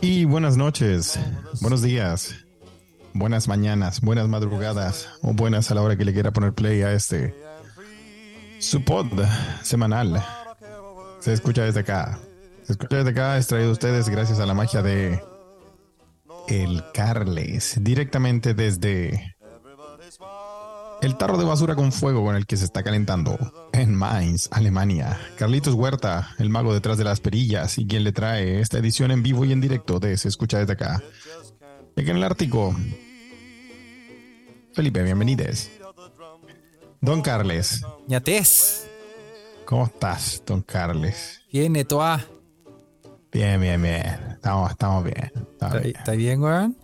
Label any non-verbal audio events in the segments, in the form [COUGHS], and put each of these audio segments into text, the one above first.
Y buenas noches, buenos días, buenas mañanas, buenas madrugadas o buenas a la hora que le quiera poner play a este su pod semanal. Se escucha desde acá. Se escucha desde acá, es traído a ustedes gracias a la magia de El Carles, directamente desde el tarro de basura con fuego con el que se está calentando en Mainz, Alemania. Carlitos Huerta, el mago detrás de las perillas y quien le trae esta edición en vivo y en directo de Se escucha desde acá. En el Ártico. Felipe, bienvenides. Don Carles. Ñates. ¿Cómo estás, don Carles? Bien, Etoa. Bien, bien, bien. Estamos, estamos bien. ¿Está bien, weón?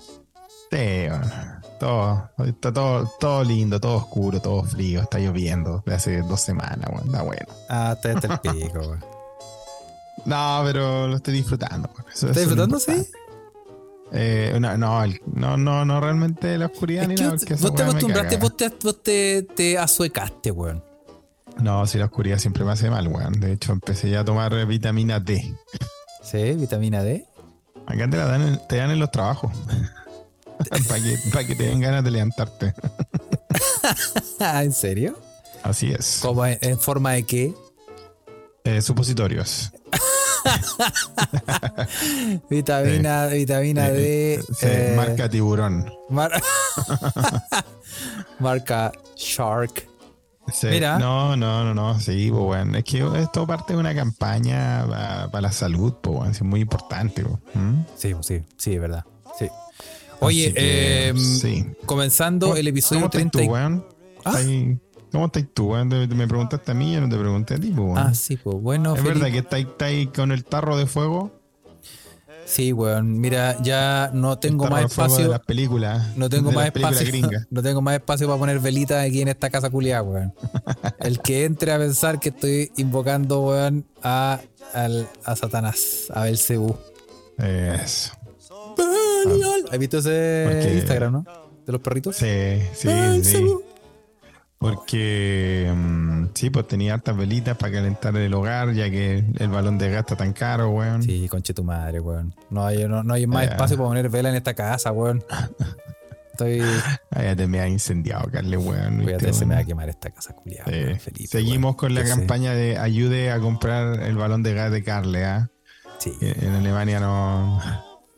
Sí, bueno. Todo, está todo, todo lindo, todo oscuro, todo frío, está lloviendo de hace dos semanas, bueno, está bueno. Ah, está el [LAUGHS] pico, weón. No, pero lo estoy disfrutando. ¿Estás disfrutando, sí? Eh, no, no, no, no, no, realmente la oscuridad ni nada. Vos te acostumbraste, vos, te, vos te, te asuecaste, weón. No, si la oscuridad siempre me hace mal, weón. De hecho, empecé ya a tomar vitamina D. ¿Sí? ¿Vitamina D? Acá te la dan, te dan en los trabajos. [LAUGHS] [LAUGHS] para que, que te den ganas de levantarte. [LAUGHS] ¿En serio? Así es. ¿Cómo en, forma de qué? Eh, supositorios. [LAUGHS] vitamina, vitamina D. Eh, marca tiburón. marca Shark. Mira. No, no, no, no. Sí, pues, bueno. Es que esto parte de una campaña para, la salud, pues, bueno. Es muy importante, ¿Mm? Sí, sí, sí, es verdad. Sí. Oye, eh, comenzando el episodio ¿cómo 30. Tú, ¿Ah? ¿Cómo estás tú, weón? Me preguntaste a mí, yo no te pregunté a ti, pues, Ah, sí, pues bueno. ¿Es verdad que estás ahí con el tarro de fuego? Sí, weón. Mira, ya no tengo más espacio. De las películas. No tengo más espacio. [LAUGHS] No tengo más espacio para poner velitas aquí en esta casa culiada, weón. [LAUGHS] El que entre a pensar que estoy invocando, weón, a, al, a Satanás, a Belcebú. Eso. ¿Has visto ese Instagram, no? De los perritos. Sí, sí, sí. Porque mm, sí, pues tenía hartas velitas para calentar el hogar, ya que el balón de gas está tan caro, weón. Sí, conche tu madre, weón. No hay, no, hay más espacio para poner vela en esta casa, weón. Estoy. [LAUGHS] Ya te me ha incendiado, Carle, weón. Fíjate, se me va a quemar esta casa culiada. Seguimos con la campaña de ayude a comprar el balón de gas de Carle, ¿ah? Sí. En Alemania no.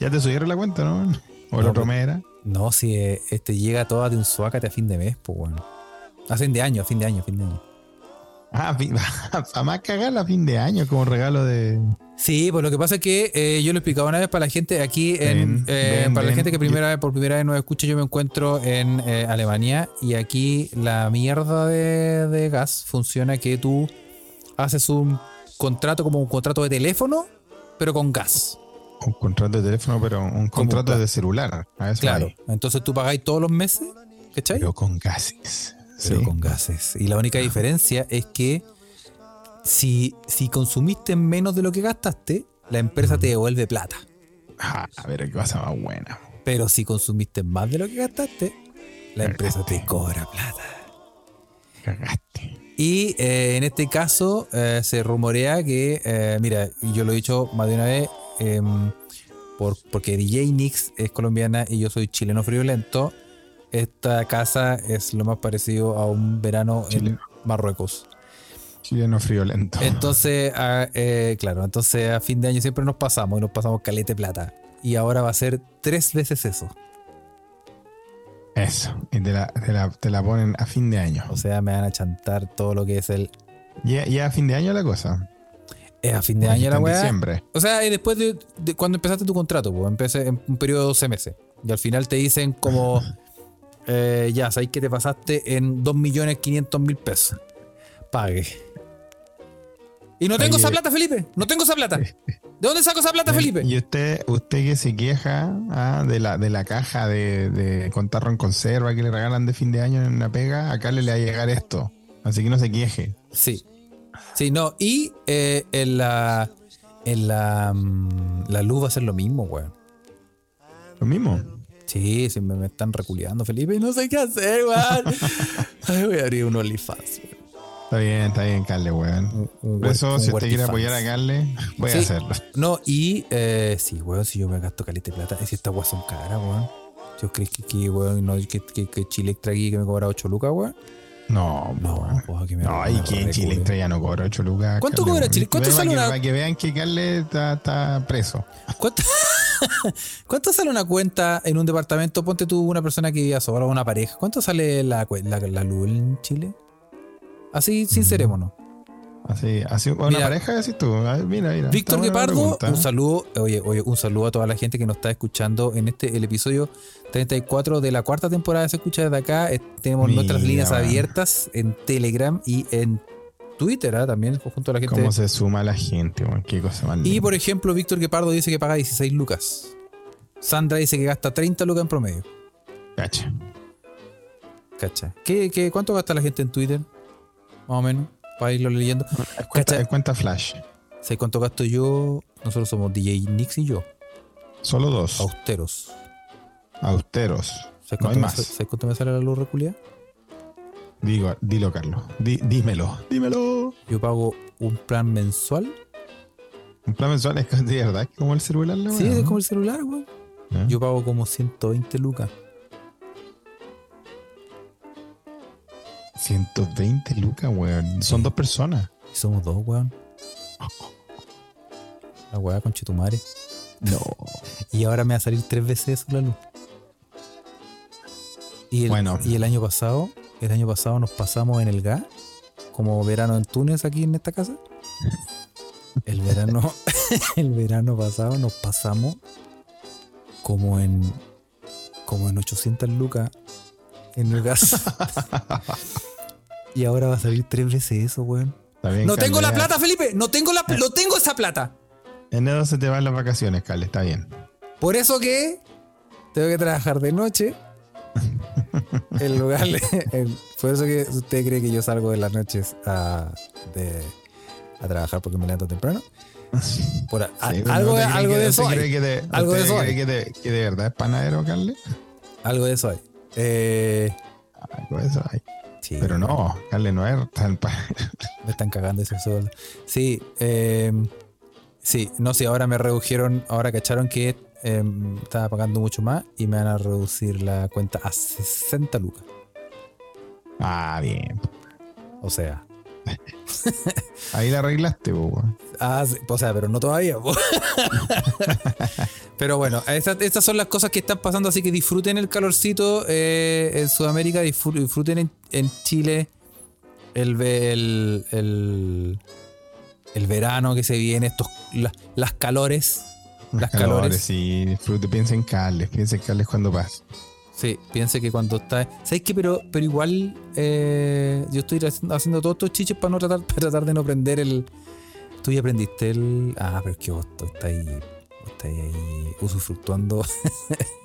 Ya te subieron la cuenta, ¿no? ¿O la promera? No, si eh, este llega toda de un suácate a fin de mes, pues bueno. A fin de año, a fin de año, a fin de año. Ah, a [LAUGHS] más cagar a fin de año como regalo de. Sí, pues lo que pasa es que eh, yo lo explicaba una vez para la gente aquí, en, eh, para la gente que primera vez, por primera vez nos escucha, yo me encuentro en Alemania y aquí la mierda de, de, gas funciona que tú haces un contrato como un contrato de teléfono, pero con gas. Un contrato de teléfono, pero un contrato de celular. claro. Entonces tú pagáis todos los meses, ¿cachai? Pero con gases. Pero con gases. Y la única diferencia es que si, si consumiste menos de lo que gastaste, la empresa te devuelve plata. Ah, a ver qué cosa más buena. Pero si consumiste más de lo que gastaste, la empresa te cobra plata. Cagaste. Y eh, en este caso eh, se rumorea que, eh, mira, yo lo he dicho más de una vez, Em, por, porque DJ Nix es colombiana y yo soy chileno friolento, esta casa es lo más parecido a un verano en Marruecos. Chileno friolento. Entonces, eh, claro, entonces a fin de año siempre nos pasamos y nos pasamos calete plata. Y ahora va a ser tres veces eso. Eso, y te la, ponen a fin de año. O sea, me van a chantar todo lo que es el. ¿Ya, a fin de año la cosa? Es a fin de año la weá. diciembre. O sea, después de, cuando empezaste tu contrato, pues empecé en un periodo de 12 meses. Y al final te dicen como, [LAUGHS] eh, ya, sabéis que te pasaste en 2.500.000 pesos. Pague. Y no tengo esa plata, Felipe. No tengo esa plata. [LAUGHS] ¿De dónde saco esa plata, Felipe? Y usted, usted que se queja ah, de, la, de la caja de, de contarro en conserva que le regalan de fin de año en una pega, acá le va a llegar esto. Así que no se queje. Sí. Sí, no, y eh, en la. En la. Mm, la luz va a ser lo mismo, weón. ¿Lo mismo? Sí, sí, me, están reculeando, Felipe, y no sé qué hacer, weón. [LAUGHS] Ay, voy a abrir un OnlyFans, Está bien, está bien, Carle, weón. Por eso, si usted quiere apoyar a Carle, voy a hacerlo. No, y eh, sí, weón, si yo me gasto caleta de plata, si estas weas son caras, weón. ¿Yo crees que, que, weón, no, que, que, que Chile extra aquí que me cobra 8 lucas, weón? No, no, pues, que me No, y que en Chile extra ya no cobra 8 lucas. ¿Cuánto cobra Chile? ¿Cuánto sale una.? Para que vean que Carle está, está preso. ¿Cuánto? [LAUGHS] ¿Cuánto sale una cuenta en un departamento? Ponte tú una persona que vive sola o una pareja. ¿Cuánto sale la, la, la luz en Chile? Así, sincerémonos. Así, así una pareja, así tú. Mira, mira. Víctor Guepardo, un saludo, oye, oye, un saludo a toda la gente que nos está escuchando en este el episodio 34 de la cuarta temporada Se Escucha desde acá. Eh, tenemos nuestras líneas abiertas en Telegram y en Twitter ¿ah? también, junto a la gente. ¿Cómo se suma la gente, Qué cosa más Y por ejemplo, Víctor Guepardo dice que paga 16 lucas. Sandra dice que gasta 30 lucas en promedio. Cacha. Cacha. ¿Qué, qué, cuánto gasta la gente en Twitter? Más o menos, para irlo leyendo. Cuenta, cuenta Flash. ¿Sabes cuánto gasto yo? Nosotros somos DJ Nix y yo. Solo dos. Austeros. Austeros. ¿Sabes cuánto, me, cuánto me sale la luz reculia? Digo, dilo, Carlos. dímelo, dímelo. Yo pago un plan mensual. ¿Un plan mensual es de verdad como el celular? sí, es como el celular, güey. ¿Eh? Yo pago como 120 lucas. 120 lucas, weón. Son dos personas. somos dos, weón. [LAUGHS] La weá con Chetumare. No. [LAUGHS] Y ahora me va a salir tres veces eso la luz. Y el, bueno. y el año pasado el año pasado nos pasamos en el gas, como verano en Túnez aquí en esta casa. [LAUGHS] El verano, el verano pasado nos pasamos como en como en 800 lucas en el gas. Y ahora va a salir tres veces eso, weón. no tengo la plata, Felipe. No tengo la, no tengo esa plata. En enero se te van las vacaciones, Carle. Está bien. Por eso que tengo que trabajar de noche [LAUGHS] el lugar, por eso que usted cree que yo salgo de las noches a, trabajar porque me levanto temprano. algo, de eso hay. algo de eso Que de, verdad es panadero, Carle? Algo de eso hay. Eh, algo de eso hay. Pero no, Carle no es tan. Me [LAUGHS] están cagando ese sueldo. Sí, eh, sí, no sé, ahora me redujeron, ahora cacharon que Em, estaba pagando mucho más y me van a reducir la cuenta a 60 lucas. Ah, bien. O sea. [LAUGHS] Ahí la arreglaste, Ah, o sea, pero no todavía. [LAUGHS] pero bueno, estas, son las cosas que están pasando, así que disfruten el calorcito eh, en Sudamérica, disfruten en, Chile el, el, el, verano que se viene, estos, las calores las calores. Sí, disfrute, piensa en Carles, piensa en Carles cuando pasa. Sí, piense que cuando está. ¿Sabes qué? Pero, pero igual eh, yo estoy haciendo todos estos chiches para no tratar, [LAUGHS] para tratar de no prender el. Tú ya aprendiste el. Ah, pero es que vos estás ahí está ahí usufructuando. [LAUGHS]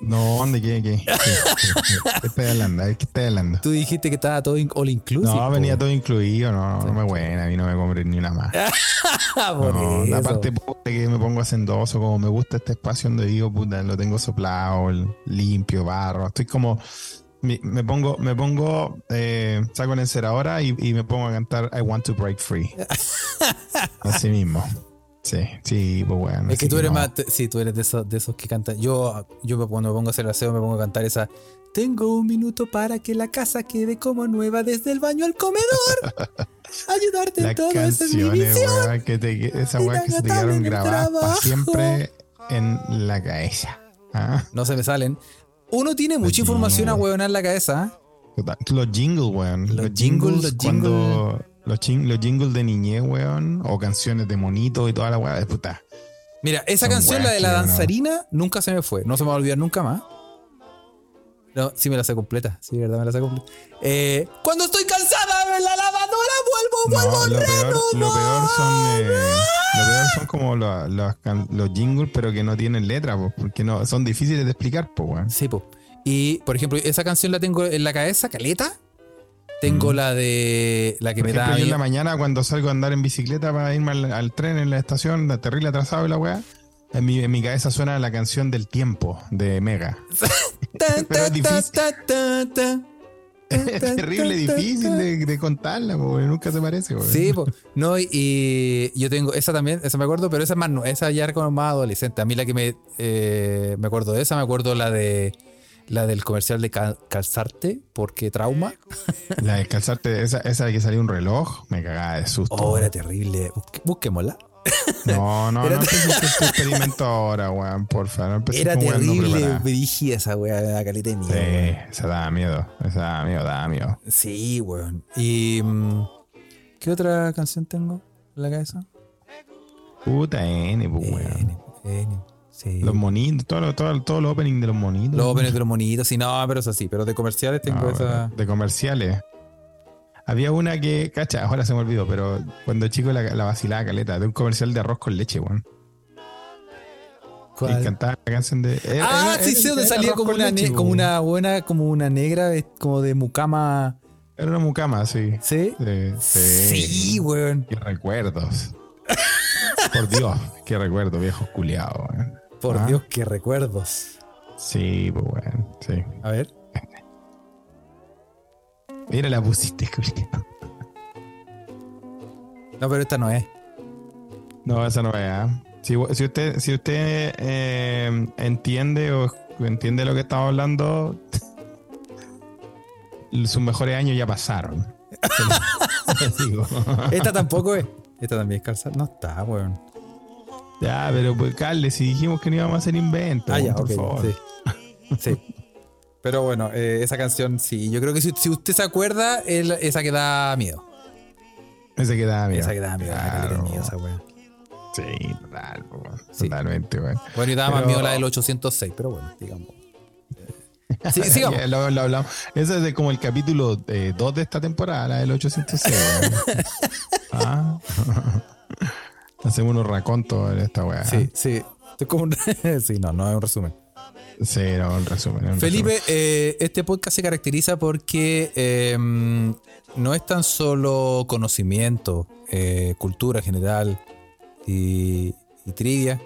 No, ¿dónde [LAUGHS] qué? ¿Qué, qué, hablando? ¿Qué estás hablando? Tú dijiste que estaba todo all inclusive. No, venía todo incluido, no, no me buena, a mí no me compré ni una más. [LAUGHS] no, la parte que me pongo hacendoso, como me gusta este espacio donde digo, puta, lo tengo soplado, limpio, barro. Estoy como me pongo, me pongo, eh, saco la enceradora y, y me pongo a cantar I Want to Break Free. Así mismo. Sí, sí, pues bueno. Es que tú eres más, sí, tú eres de esos, de esos que cantan. Yo, yo cuando me pongo a hacer aseo me pongo a cantar esa. Tengo un minuto para que la casa quede como nueva desde el baño al comedor. [LAUGHS] Ayudarte en todo eso es mi misión. que te, esa weá que se te quedaron grabadas para siempre en la cabeza. ¿ah? No se me salen. Uno tiene mucha información a huevonar en la cabeza. Los jingles, weón. Los, jingles, los jingles. Los, jingles de niñez, weón, o canciones de monito y toda la weá de puta. Mira, esa canción, la de la danzarina, nunca se me fue. No se me va a olvidar nunca más. No, sí me la sé completa. Sí, verdad, me la sé completa. Eh, cuando estoy cansada en la lavadora, vuelvo, vuelvo, lo peor, lo peor son eh, lo peor son como los, jingles, pero que no tienen letra, porque no, son difíciles de explicar, pues, weón. Sí, pues. Y, por ejemplo, esa canción la tengo en la cabeza, caleta, tengo mm. la de. La que me da. Yo en la mañana, cuando salgo a andar en bicicleta para irme al, tren en la estación, de terrible atrasado y la weá. En mi, en mi, cabeza suena la canción del tiempo de Mega. [LAUGHS] Pero es difícil. [LAUGHS] es terrible, difícil de, contarla, porque nunca se parece. Sí, no, y, yo tengo esa también, esa me acuerdo, pero esa más no, esa ya era como más adolescente. A mí la que me, eh, me acuerdo de esa, me acuerdo la de la del comercial de calzarte, porque trauma. La de calzarte, esa, esa de que salió un reloj, me cagaba de susto. Oh, era terrible. busquémosla. No, no, no empecé este experimento ahora, weón, porfa. No Era terrible, dirigía esa weá, la caleta de miedo. Sí, esa daba miedo, esa daba miedo, daba miedo. Sí, weón. ¿Y mm, qué otra canción tengo en la cabeza? Puta N, pues, weón. N, Sí. Los monitos, todo, todo, todo los openings de los monitos. Los openings de los monitos, sí, no, pero eso sí, pero de comerciales tengo esa. De comerciales. Había una que, cacha, ahora se me olvidó, pero cuando chico la, la vacilaba caleta, de un comercial de arroz con leche, weón. ¿Cuál? Y cantaba la canción de. ah, sí, sí, donde salía como una, como una buena, como una negra, como de mucama. Era una mucama, sí. ¿Sí? Sí, sí. weón. Qué recuerdos. Por Dios, qué recuerdos, viejos culiados, weón. Por ¿Ah? Dios, qué recuerdos. Sí, pues weón, sí. A ver. [LAUGHS] Mira, la pusiste, No, pero esta no es. No, esa no es. ¿ah? Si, usted, si usted eh, entiende o entiende lo que estamos hablando, [LAUGHS] sus mejores años ya pasaron. [LAUGHS] esta tampoco es. Esta también es calzada. No está, weón. Ya, pero pues, Carle, si dijimos que no íbamos a hacer inventos. Ah, ya, por favor. Sí. sí. Pero bueno, eh, esa canción sí. Yo creo que si, usted se acuerda, esa que da miedo. Esa que da miedo. Esa que da miedo. Claro. miedo esa Sí, total, totalmente, weón. Bueno, y daba más miedo la del 806, pero bueno, digamos. [LAUGHS] Sí, sigamos. lo, lo hablamos. Ese es de como el capítulo 2 eh, de esta temporada, la del 806. [LAUGHS] ah. [LAUGHS] Hacemos unos racontos en esta weá. Sí, sí. como [LAUGHS] sí, no, no es un resumen. Sí, no, en resumen. Felipe, eh, este podcast se caracteriza porque em, no es tan solo conocimiento, eh, cultura general y, trivia,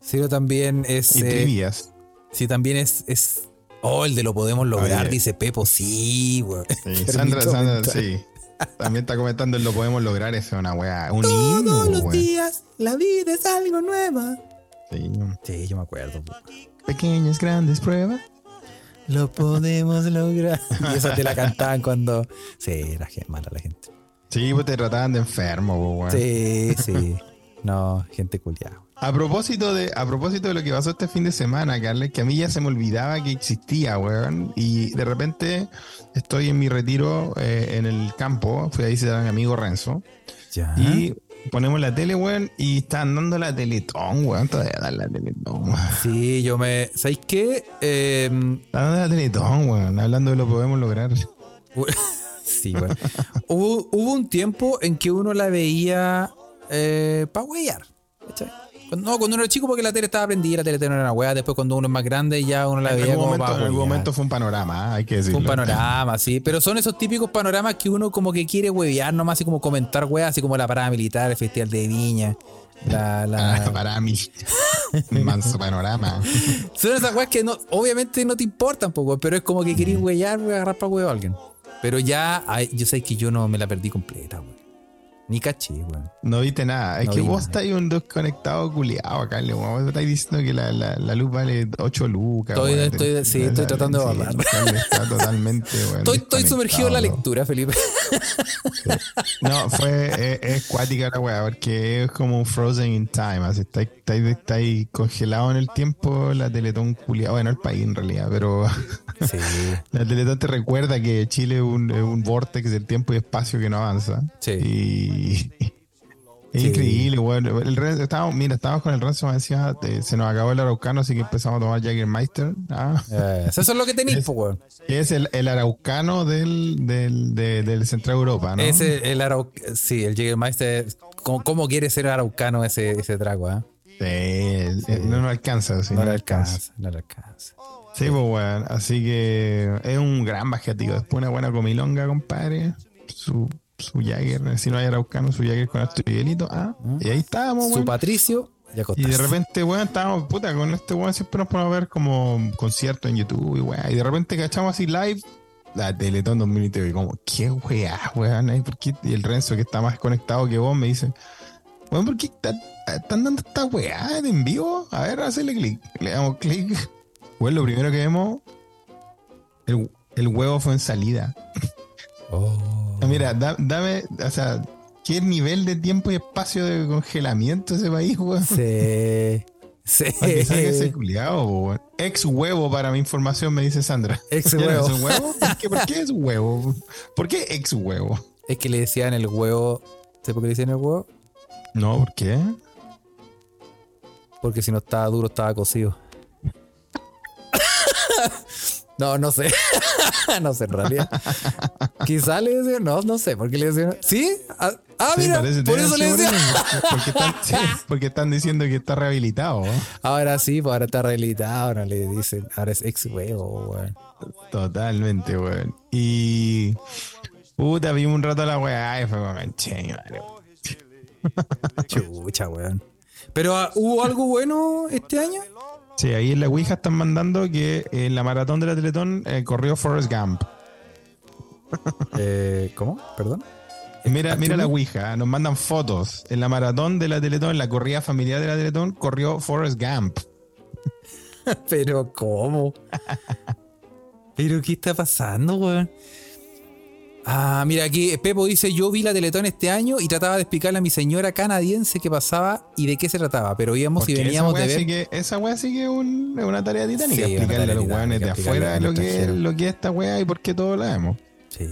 sino también es. Y eh, trivias. Sí, también es, es. Oh, el de lo podemos lograr, dice Pepo. Sí, güey. Sí, [LAUGHS] Sandra, Sandra, sí. También está comentando el lo podemos lograr, es una weá. Un Todos los días, la vida es algo nueva. Sí, sí yo me acuerdo pequeñas, grandes pruebas. Lo podemos lograr. [LAUGHS] Y esa te la cantaban cuando. Sí, era mala la gente. Sí, pues te trataban de enfermo, pues, Sí, sí. No, gente culiada. A propósito de, a propósito de lo que pasó este fin de semana, Carles, que a mí ya se me olvidaba que existía, weón. Y de repente estoy en mi retiro eh, en el campo. Fui a visitar a mi amigo Renzo. Ya. Y ponemos la tele, weón, y están dando la Teletón, weón. Todavía dan la Teletón, weón. Sí, yo me. ¿Sabéis qué? Eh, están dando la Teletón, weón. Hablando de lo podemos lograr. [LAUGHS] sí, weón. hubo, hubo, un tiempo en que uno la veía eh, para. No, cuando uno era chico porque la tele estaba prendida, la tele no era una weá. Después cuando uno es más grande ya uno la veía como momento, En algún momento fue un panorama, hay que decirlo. Fue un panorama, sí. Pero son esos típicos panoramas que uno como que quiere huevear nomás, así como comentar weá, así como la parada militar, el festival de Viña. La, la... [LAUGHS] para mí. [LAUGHS] Manso panorama. Son esas weas que no, obviamente no te importan poco, pero es como que querís huevear, agarrar para huevo a alguien. Pero ya, yo sé que yo no me la perdí completa, weón. Ni caché, weón. No viste nada. Es que vos estáis un desconectado culiado acá, weón. Vos estáis diciendo que la, la, la, luz vale 8 lucas. Estoy, estoy, sí, estoy tratando de hablar. Está [LAUGHS] totalmente, weón. Estoy, estoy sumergido en la lectura, Felipe. No, fue, es, cuática la weá, porque es como un frozen in time. Así, estáis, estáis, congelado en el tiempo, la Teletón culiado. Bueno, el país en realidad, pero. [LAUGHS] Sí. la Teletón te recuerda que Chile es un, es un vortex del tiempo y espacio que no avanza. Sí. Y [LAUGHS] es increíble, bueno. El, estábamos, mira, estábamos con el me decía, se nos acabó el araucano, así que empezamos a tomar Jägermeister. Ah. Eh, eso es lo que tenéis, pues, Es el, el araucano del, del, del, Central Europa, ¿no? Es el, sí, el Jägermeister. ¿Cómo, ¿Cómo, quiere ser araucano ese, ese trago, ah? Sí, no nos alcanza, sí, no, le alcanza, No le alcanza. Sí, pues, bueno, así que es un gran bajativo. Después una buena comilonga, compadre. Su su Jagger, si no hay araucano, su Jagger con este hielito. Ah, ah, y ahí estábamos, Su Patricio y de repente, weón, estábamos, puta, con este weón siempre nos ponemos a ver como conciertos en YouTube y weón. Y de repente cachamos así live la Teletón 2020. Y como, qué weá, weón. ¿Por qué? Y el Renzo, que está más conectado que vos, me dice, bueno, ¿por qué están dando esta weá en vivo? A ver, hacerle clic. Le damos clic. Bueno, lo primero que vemos, el, el huevo fue en salida. Oh. Mira, dame, o sea, ¿qué nivel de tiempo y espacio de congelamiento ese país, weón? Sí. [LAUGHS] Sí. ese culiado, Ex huevo para mi información, me dice Sandra. Ex huevo. ¿Es huevo? ¿Por qué, es huevo? ¿Por qué ex huevo? Es que le decían el huevo. ¿Sabes por qué le decían el huevo? No, ¿por qué? Porque si no estaba duro, estaba cocido. [LAUGHS] No, no sé. [LAUGHS] no sé en realidad. Quizá le decían, no, no sé, ¿por qué le decían? ¿Sí? Ah, ah mira, por eso le decían. Porque están, [LAUGHS] porque están diciendo que está rehabilitado. Ahora sí, pues ahora está rehabilitado, ahora le dicen, ahora es ex huevo, weón. Totalmente, weón. Y. Puta, vimos un rato la weá y fue como, che, Chucha, weón. Pero, ah, ¿hubo algo bueno este año? Sí, ahí en la Ouija están mandando que en la maratón de la Teletón eh, corrió Forrest Gump. [LAUGHS] Eh, ¿Cómo? ¿Perdón? Mira, mira la Ouija, nos mandan fotos. En la maratón de la Teletón, en la corrida familiar de la Teletón, corrió Forrest Gump. [LAUGHS] Pero, ¿cómo? [LAUGHS] ¿Pero qué está pasando, weón? Ah, mira, aquí Pepo dice: Yo vi la Teletón este año y trataba de explicarle a mi señora canadiense qué pasaba y de qué se trataba, pero íbamos y veníamos de ver. que, esa weá sí que es, una tarea titánica. explicarle a los weones de afuera lo que, lo que es esta weá y por qué todos la vemos. Sí.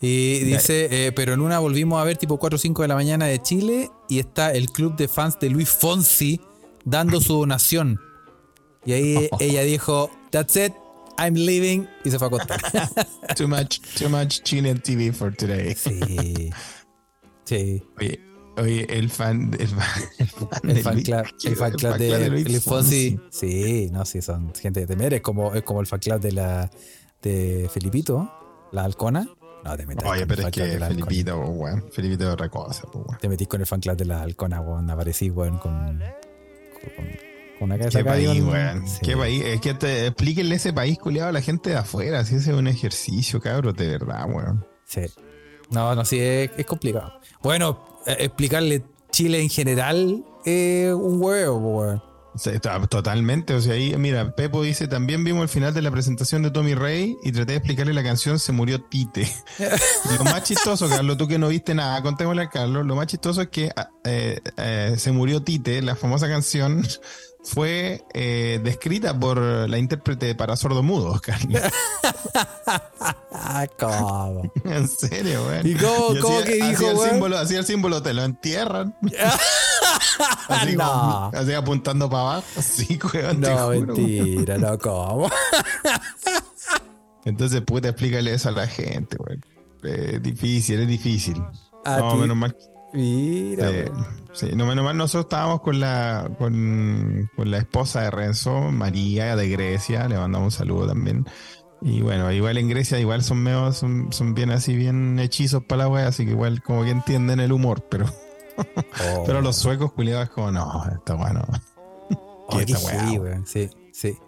Y dice, eh, pero en una volvimos a ver tipo 4 o 5 de la mañana de Chile y está el club de fans de Luis Fonsi dando su donación. Y ahí [LAUGHS] ella dijo, that's it, I'm leaving y se fue a acostar. [LAUGHS] too much, too much Chilean TV for today. Sí. Sí. Oye, oye el fan, el fan, el fan, club, el fan club de, Luis Fonsi. Sí, no, sí, son gente de temer. Es como, es como el fan club de la de Felipito, la halcona. No, te metas Oye, pero es que Felipito, weón. Felipito es otra cosa, weón. Te metís con el fan club de la halcona, weón. Aparecís, weón, con, con una cabeza ¿Qué país, weón? ¿Qué país? Es que te, explíquenle ese país culiado a la gente de afuera. Si ese es un ejercicio, cabrón, de verdad, weón. Sí. No, no, sí, es, complicado. Bueno, eh, explicarle Chile en general es un huevo, weón. Totalmente, o sea, ahí, mira, Pepo dice, también vimos el final de la presentación de Tommy Rey y traté de explicarle la canción Se murió Tite. [LAUGHS] lo más chistoso, Carlos, tú que no viste nada, contémosle a Carlos, lo más chistoso es que ah, eh, eh, Se murió Tite, la famosa canción, fue eh, descrita por la intérprete para sordomudos, Carlos. [LAUGHS] [LAUGHS] ¿Cómo? en serio, güey. ¿Y cómo, cómo que dijo, el símbolo, hacía el símbolo, te lo entierran. [LAUGHS] así, no. así apuntando para abajo. Sí, güey. No, mentira, no, ¿cómo? Entonces, puta, explícale eso a la gente, güey. Es difícil, es difícil. no, menos mal. Mira, Sí, no menos mal nosotros estábamos con la, con, la esposa de Renzo, María de Grecia, le mandamos un saludo también. Y bueno, igual en Grecia igual son medio, son, son bien así, bien hechizos para la wea, así que igual como que entienden el humor, pero [LAUGHS] pero los suecos culiados como, no, está bueno. ¿Qué sí, sí, sí.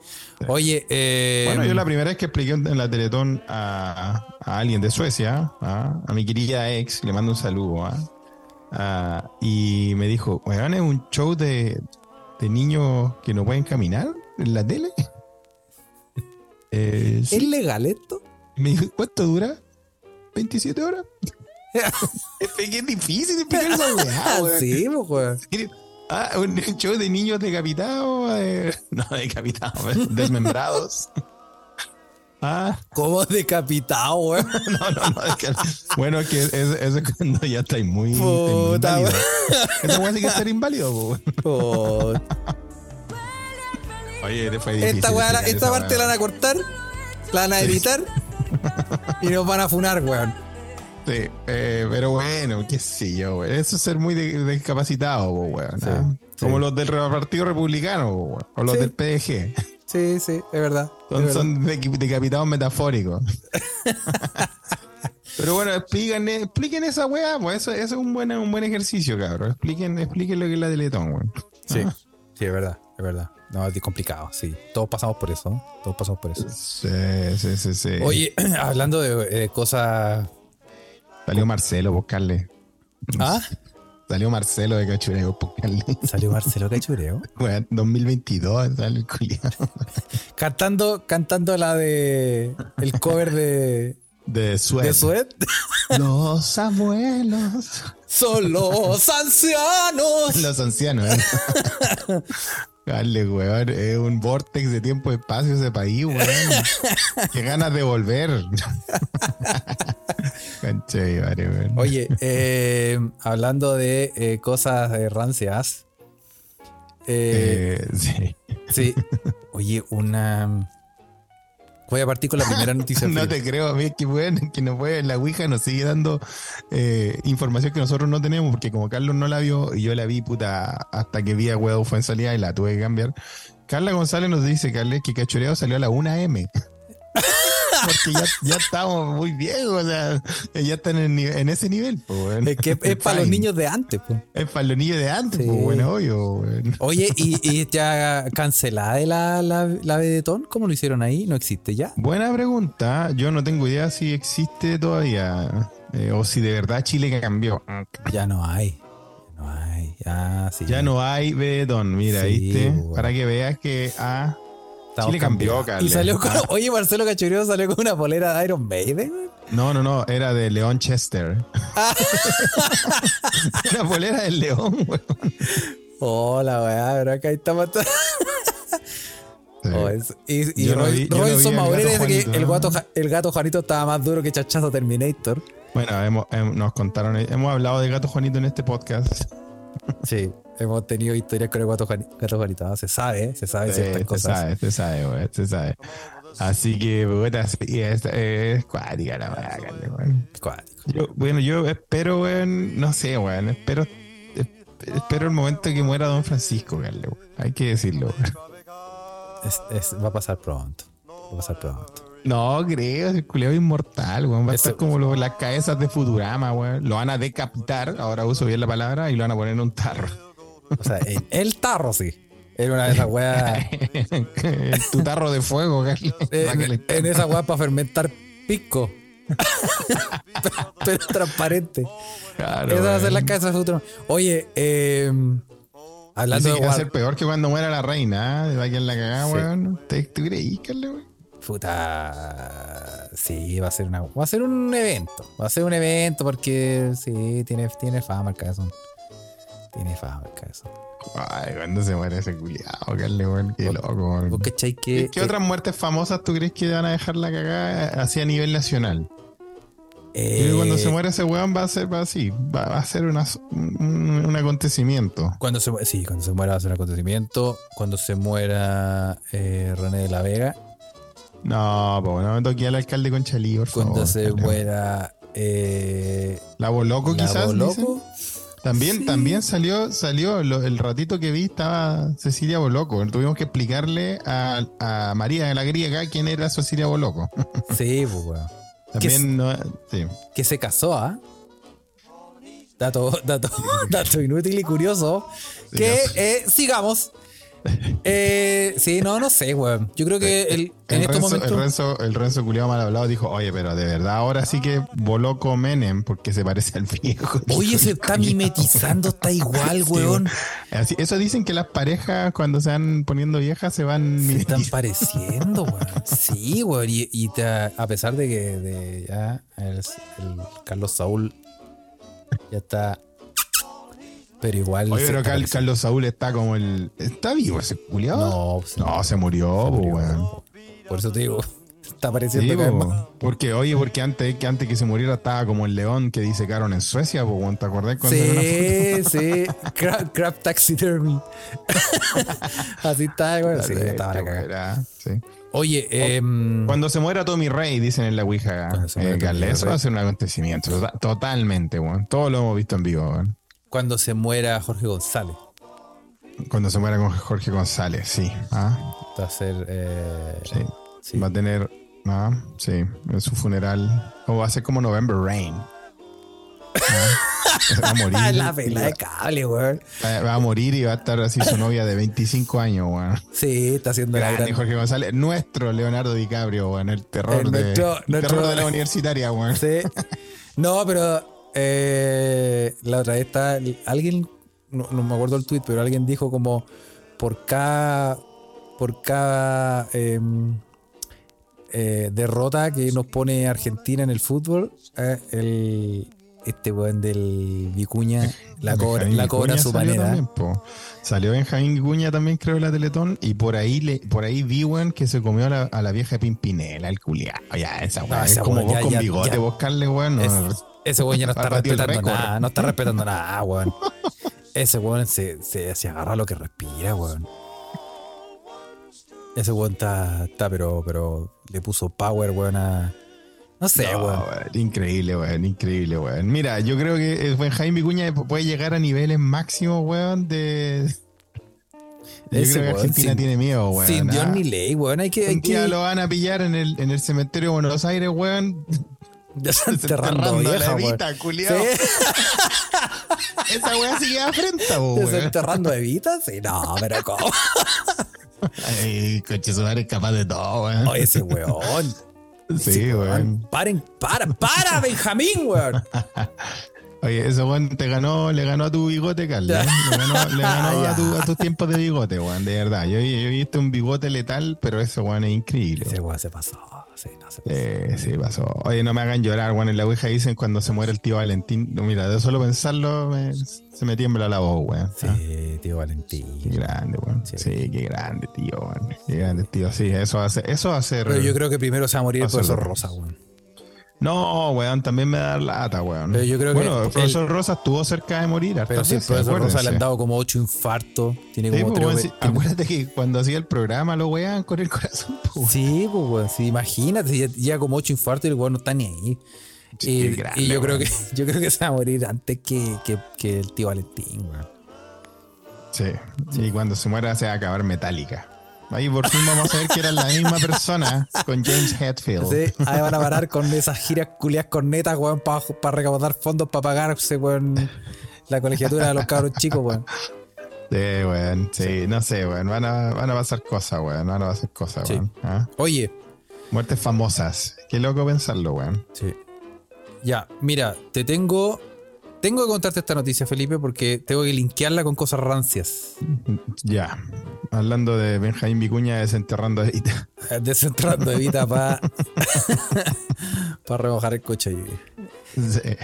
Oye, eh, bueno, yo la primera vez que expliqué en la Teletón a, a alguien de Suecia, a, a mi querida ex, le mando un saludo, ¿ah? Ah, y me dijo, weón, es un show de, de niños que no pueden caminar en la tele. [LAUGHS] Eh, ¿Es legal esto? Me dijo, ¿cuánto dura? ¿27 horas? [LAUGHS] es que es difícil explicar esa weá, [LAUGHS] Sí, pues, Ah, un show de niños decapitados. Eh, no, decapitados, desmembrados. Ah. ¿Cómo decapitado, güey? [LAUGHS] no, no, no. Es que, bueno, es que cuando ya estáis muy. Puta. Esa weá sí que ser inválido, güey. Oye, fue difícil. Esta, esta parte la van a cortar, la van a editar [LAUGHS] y nos van a funar, weón. Sí, eh, pero bueno, qué sé yo, güey. Eso es ser muy discapacitado, weón. Sí, Como los del Partido Republicano, weón. O los del PDG. Sí, sí, es verdad. Son, decapitados metafóricos. [LAUGHS] Pero bueno, expliquen, expliquen esa weá, pues eso, eso, es un buen, un buen ejercicio, cabrón. Expliquen, expliquen lo que es la Teletón, weón. Sí, ah. sí, es verdad, es verdad. No, es complicado, sí. Todos pasamos por eso. Todos pasamos por eso. Sí, sí, sí, sí. Oye, [CLEARS THROAT] hablando de, cosas. Salió Marcelo, buscarle. ¿Ah? Salió Marcelo de Cachureo. ¿Salió Marcelo Cachureo? [LAUGHS] Bueno, 2022 sale el [LAUGHS] cantando, cantando la de. El cover de. De Sued. ¿De [LAUGHS] Los abuelos. Son los ancianos. Los ancianos. ¿eh? Dale, weón. Es un vortex de tiempo y espacio ese país, weón. [LAUGHS] Qué ganas de volver. [LAUGHS] Oye, eh, hablando de eh, cosas rancias. Eh, sí. Sí. Oye, una. Voy a partir con la primera [LAUGHS] noticia. no te creo, a mí que bueno, que nos puede, la Ouija nos sigue dando eh, información que nosotros no tenemos, porque como Carlos no la vio, y yo la vi puta hasta que vi a Huevo fue en salida y la tuve que cambiar. Carla González nos dice, Carles, que Cachoreo salió a la 1M. Porque ya, estamos muy viejos, o sea, ya están en, ese nivel. Es que es para los niños de antes. Pues. Es para los niños de antes, pues, bueno, obvio. Oye, [LAUGHS] ¿y, ya cancelada la, la, la Vedetón? ¿Cómo lo hicieron ahí? ¿No existe ya? Buena pregunta. Yo no tengo idea si existe todavía eh, o si de verdad Chile cambió. Ya no hay. No hay. Ya, sí. ya no hay Vedetón, mira, ¿viste? Para que veas que... Ah, Chile cambió, Y salió con, oye, Marcelo Cachureo salió con una polera de Iron Maiden. No, no, no, era de León Chester. Ah. [LAUGHS] una polera del León, weón. Hola, weá, pero acá estamos. Oh, y y Robinson Maurera dice que el gato, el gato Juanito estaba más duro que Chachazo Terminator. Bueno, nos contaron, hemos hablado de gato Juanito en este podcast. Sí, hemos tenido historias con el gato, Juanito. Se sabe, se sabe ciertas se cosas. Sabe, se sabe, güey, se sabe. Así que, bueno, es, es cuática la weá, Yo, bueno, yo espero, weón, no sé, weón, espero, espero el momento que muera Don Francisco, Carle, Hay que decirlo, va a pasar pronto. Va a pasar pronto. No, creo, el culeado inmortal, weón. Va a estar como las cabezas de Futurama, weón. Lo van a decapitar, ahora uso bien la palabra, y lo van a poner en un tarro. O sea, en el tarro, sí. En una de esas weas. [LAUGHS] tu tarro de fuego, Carly. En, esa wea para fermentar pico. pero, transparente. Claro, Esa va a ser la casa de futuro. Oye, eh, hablando de. Va a ser peor que cuando muera la reina. ¿eh? Va a quedar la cagada, weón. ¿Te, creí, weón? Puta. Sí, va a ser una. Va a ser un evento. Va a ser un evento porque sí, tiene, tiene fama el caso. Tiene fama el caso. Ay, cuando se muere ese culiado, Carle, qué loco. ¿Qué, ¿Qué otras muertes famosas tú crees que van a dejar la cagada así a nivel nacional? Eh, cuando se muere ese weón va a ser así, va, a ser un, acontecimiento. Cuando se, sí, cuando se muera va a ser un acontecimiento. Cuando se muera eh, René de la Vega, no, pues no me toqué al alcalde con Chalí, por Cuando se muera. Eh, la Boloco, quizás. Boloco. También, también salió, salió el ratito que vi estaba Cecilia Boloco. Tuvimos que explicarle a, María de la Griega quién era Cecilia Boloco. Sí, pues bueno. También no, sí. Que se casó, ¿ah? Dato, dato, [LAUGHS] dato inútil y curioso. que eh, sigamos. [LAUGHS] Eh, sí, no, no sé, weón. Yo creo que el, en estos momentos. El Renzo, el Renzo culiado mal hablado dijo: Oye, pero de verdad, ahora sí que voló con Menem porque se parece al viejo. [LAUGHS] Oye, se está mimetizando, está igual, weón. eso dicen que las parejas, cuando se van poniendo viejas, se van. Se están pareciendo, weón. [LAUGHS] Sí, weón. Y, a pesar de que de, ya el Carlos Saúl ya está pero igual. Oye, pero Carlos Saúl está como el. ¿Está vivo ese culiado? No, no, se murió, weón. Por eso te digo. [LAUGHS] Está pareciendo Porque, oye, porque antes, que antes que se muriera estaba como el león que disecaron en Suecia, ¿te acordás cuando Sí, [LAUGHS] sí. Crab, Taxidermy. [LAUGHS] Así está, güey. Sí, estaba la sí. Oye, eh, cuando se muera Tommy Rey, dicen en la Ouija, eh, eso va a ser un acontecimiento. Totalmente, weón. Todo lo hemos visto en vivo, weón. Cuando se muera Jorge González. Cuando se muera Jorge González, sí. ¿Ah? Va a ser. Eh, sí. Va a tener. Sí, en su funeral. O va a ser como November Rain. Va a morir. [LAUGHS] la pela de cable, weón. Va a morir y va a estar así su novia de 25 años, weón. Sí, está haciendo la gran... Jorge González, nuestro Leonardo DiCaprio, weón. El terror, de, terror de la universitaria, weón. Sí. No, pero eh, la otra vez está. Alguien, no, me acuerdo el tweet, pero alguien dijo como por cada. Por cada. Em, eh, derrota que nos pone Argentina en el fútbol, eh, el, este weón del Vicuña la cobra, la cobra su manera. salió Benjamín Vicuña también, creo, la Teletón, y por ahí le, por ahí vi, weón, que se comió a la, vieja Pimpinela, el culiado. Ya, esa weón. es como vos con bigote, buscarle, weón. Ese weón ya no [LAUGHS] está respetando nada, no está respetando nada, [LAUGHS] weón. Ese weón se, se, se agarra lo que respira, weón. Ese weón está, está pero, pero le puso power, weón, a. No sé, weón. Increíble, weón, increíble, weón. Mira, yo creo que el buen Jaime Vicuña puede llegar a niveles máximos, weón, de. Yo creo que Argentina tiene miedo, weón. Sin Dios ¿ah? ni ley, weón. Hay que. Hay que... lo van a pillar en el, en el cementerio de Buenos Aires, weón. Desenterrando vieja, la evita, culiao. ¿Sí? [LAUGHS] Esa weón sigue a frente, weón. ¿Desenterrando Evita? Sí, no, pero ¿cómo? Ay, coche es capaz de todo, weón. Oye, ese weón. Sí, weón. Paren, para, para, Benjamín, weón. Oye, ese weón te ganó, le ganó a tu bigote, Carlos. ¿eh? Le ganó, le [LAUGHS] ganó a, tu, a, tus tiempos de bigote, weón, de verdad. Yo, yo he visto un bigote letal, pero ese weón es increíble. Ese weón se pasó. Sí, no. Eh, sí, pasó. Oye, no me hagan llorar, weón. En la Ouija dicen cuando se muere el tío Valentín. Mira, de solo pensarlo se me tiembla la voz, weón. Sí, tío Valentín. Qué grande, weón. Sí, qué grande, tío, weón. Qué grande, tío. Sí, eso hace, eso hace. Pero yo creo que primero se va a morir el profesor Rosa, weón. No, weón, también me da lata, weón. Pero yo creo bueno, el profesor Rosa estuvo cerca de morir. Pero sí, el profesor Rosa le han dado como ocho infartos. Tiene como pues, Acuérdate que cuando hacía el programa lo wean con el [LAUGHS] corazón. Pues, sí, pues, weón. Sí, imagínate, ya, como ocho infartos y el weón no está ni ahí. y, yo creo que [LAUGHS] yo creo que se va a morir antes que, que, que el tío Valentín, weón. Sí. Y cuando se muera se va a acabar metálica. Ahí por fin vamos a ver que era la misma persona con James Hetfield. Sí, ahí van a parar con esas giras culias cornetas, weón, para recaudar fondos para pagarse, weón, la colegiatura de los cabros chicos, weón. Sí, weón, sí, no sé, weón, van a, van a pasar cosas, weón, van a pasar cosas, weón. ¿ah? Oye. Muertes famosas, qué loco pensarlo, weón. Sí. Ya, mira, te tengo tengo que contarte esta noticia, Felipe, porque tengo que linkearla con cosas rancias. [LAUGHS] Ya. Hablando de Benjamín Vicuña desenterrando Evita. desenterrando Evita para [LAUGHS] para remojar el coche.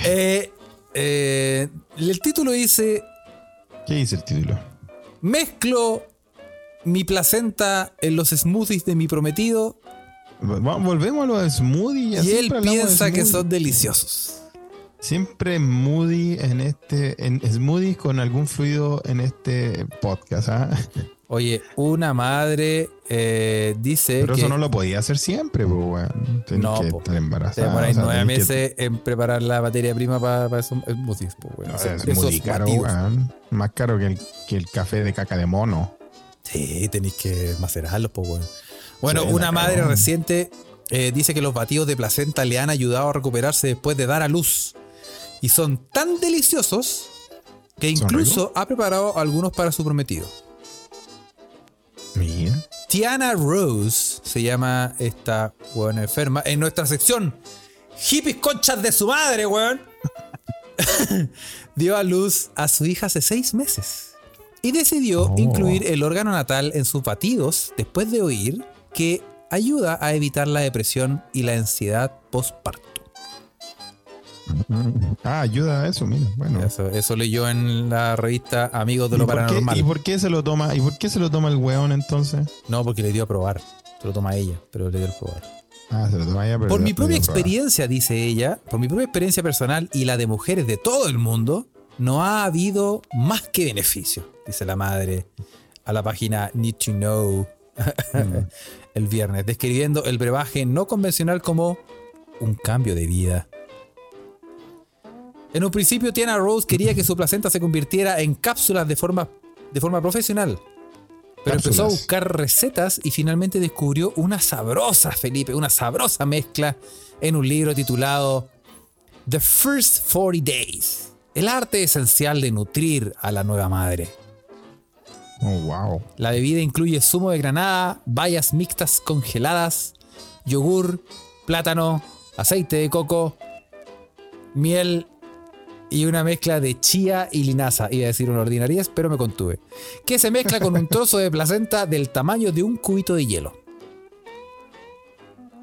Eh, eh, el título dice. ¿Qué dice el título? Mezclo mi placenta en los smoothies de mi prometido. Volvemos a los smoothies. Y él piensa que son deliciosos. Siempre Moody en este, en con algún fluido en este podcast. ¿ah? Oye, una madre eh, dice. Pero eso no lo podía hacer siempre, pues, weón. No, que estar embarazada. Te nueve meses en preparar la materia prima para esos smoothies, pues, weón. es muy caro, weón. Más caro que el, que el café de caca de mono. Sí, tenéis que macerarlos, pues, weón. Bueno, una madre reciente eh, dice que los batidos de placenta le han ayudado a recuperarse después de dar a luz y son tan deliciosos que incluso ha preparado algunos para su prometido. Mira. Tiana Rose se llama esta buena enferma. En nuestra sección, hippies conchas de su madre, weón. [LAUGHS] dio a luz a su hija hace seis meses. Y decidió oh. incluir el órgano natal en sus batidos después de oír que ayuda a evitar la depresión y la ansiedad postparto. Ah, ayuda a eso, mira. Bueno. Eso, leyó en la revista Amigos de lo Paranormal. ¿Y por qué se lo toma? ¿Y por qué se lo toma el weón entonces? No, porque le dio a probar. Se lo toma ella, pero le dio a probar. Ah, se lo toma ella, pero Por mi propia experiencia, dice ella, por mi propia experiencia personal y la de mujeres de todo el mundo, no ha habido más que beneficio, dice la madre a la página Need to Know mm. [LAUGHS] el viernes, describiendo el brebaje no convencional como un cambio de vida. En un principio, Tiana Rose quería que su placenta se convirtiera en cápsulas de forma, de forma profesional. Pero empezó a buscar recetas y finalmente descubrió una sabrosa, Felipe, una sabrosa mezcla en un libro titulado The First 40 Days. El arte esencial de nutrir a la nueva madre. Oh, wow. La bebida incluye zumo de granada, bayas mixtas congeladas, yogur, plátano, aceite de coco, miel y una mezcla de chía y linaza. Iba a decir una ordinariedad, pero me contuve. Que se mezcla con un [LAUGHS] trozo de placenta del tamaño de un cubito de hielo.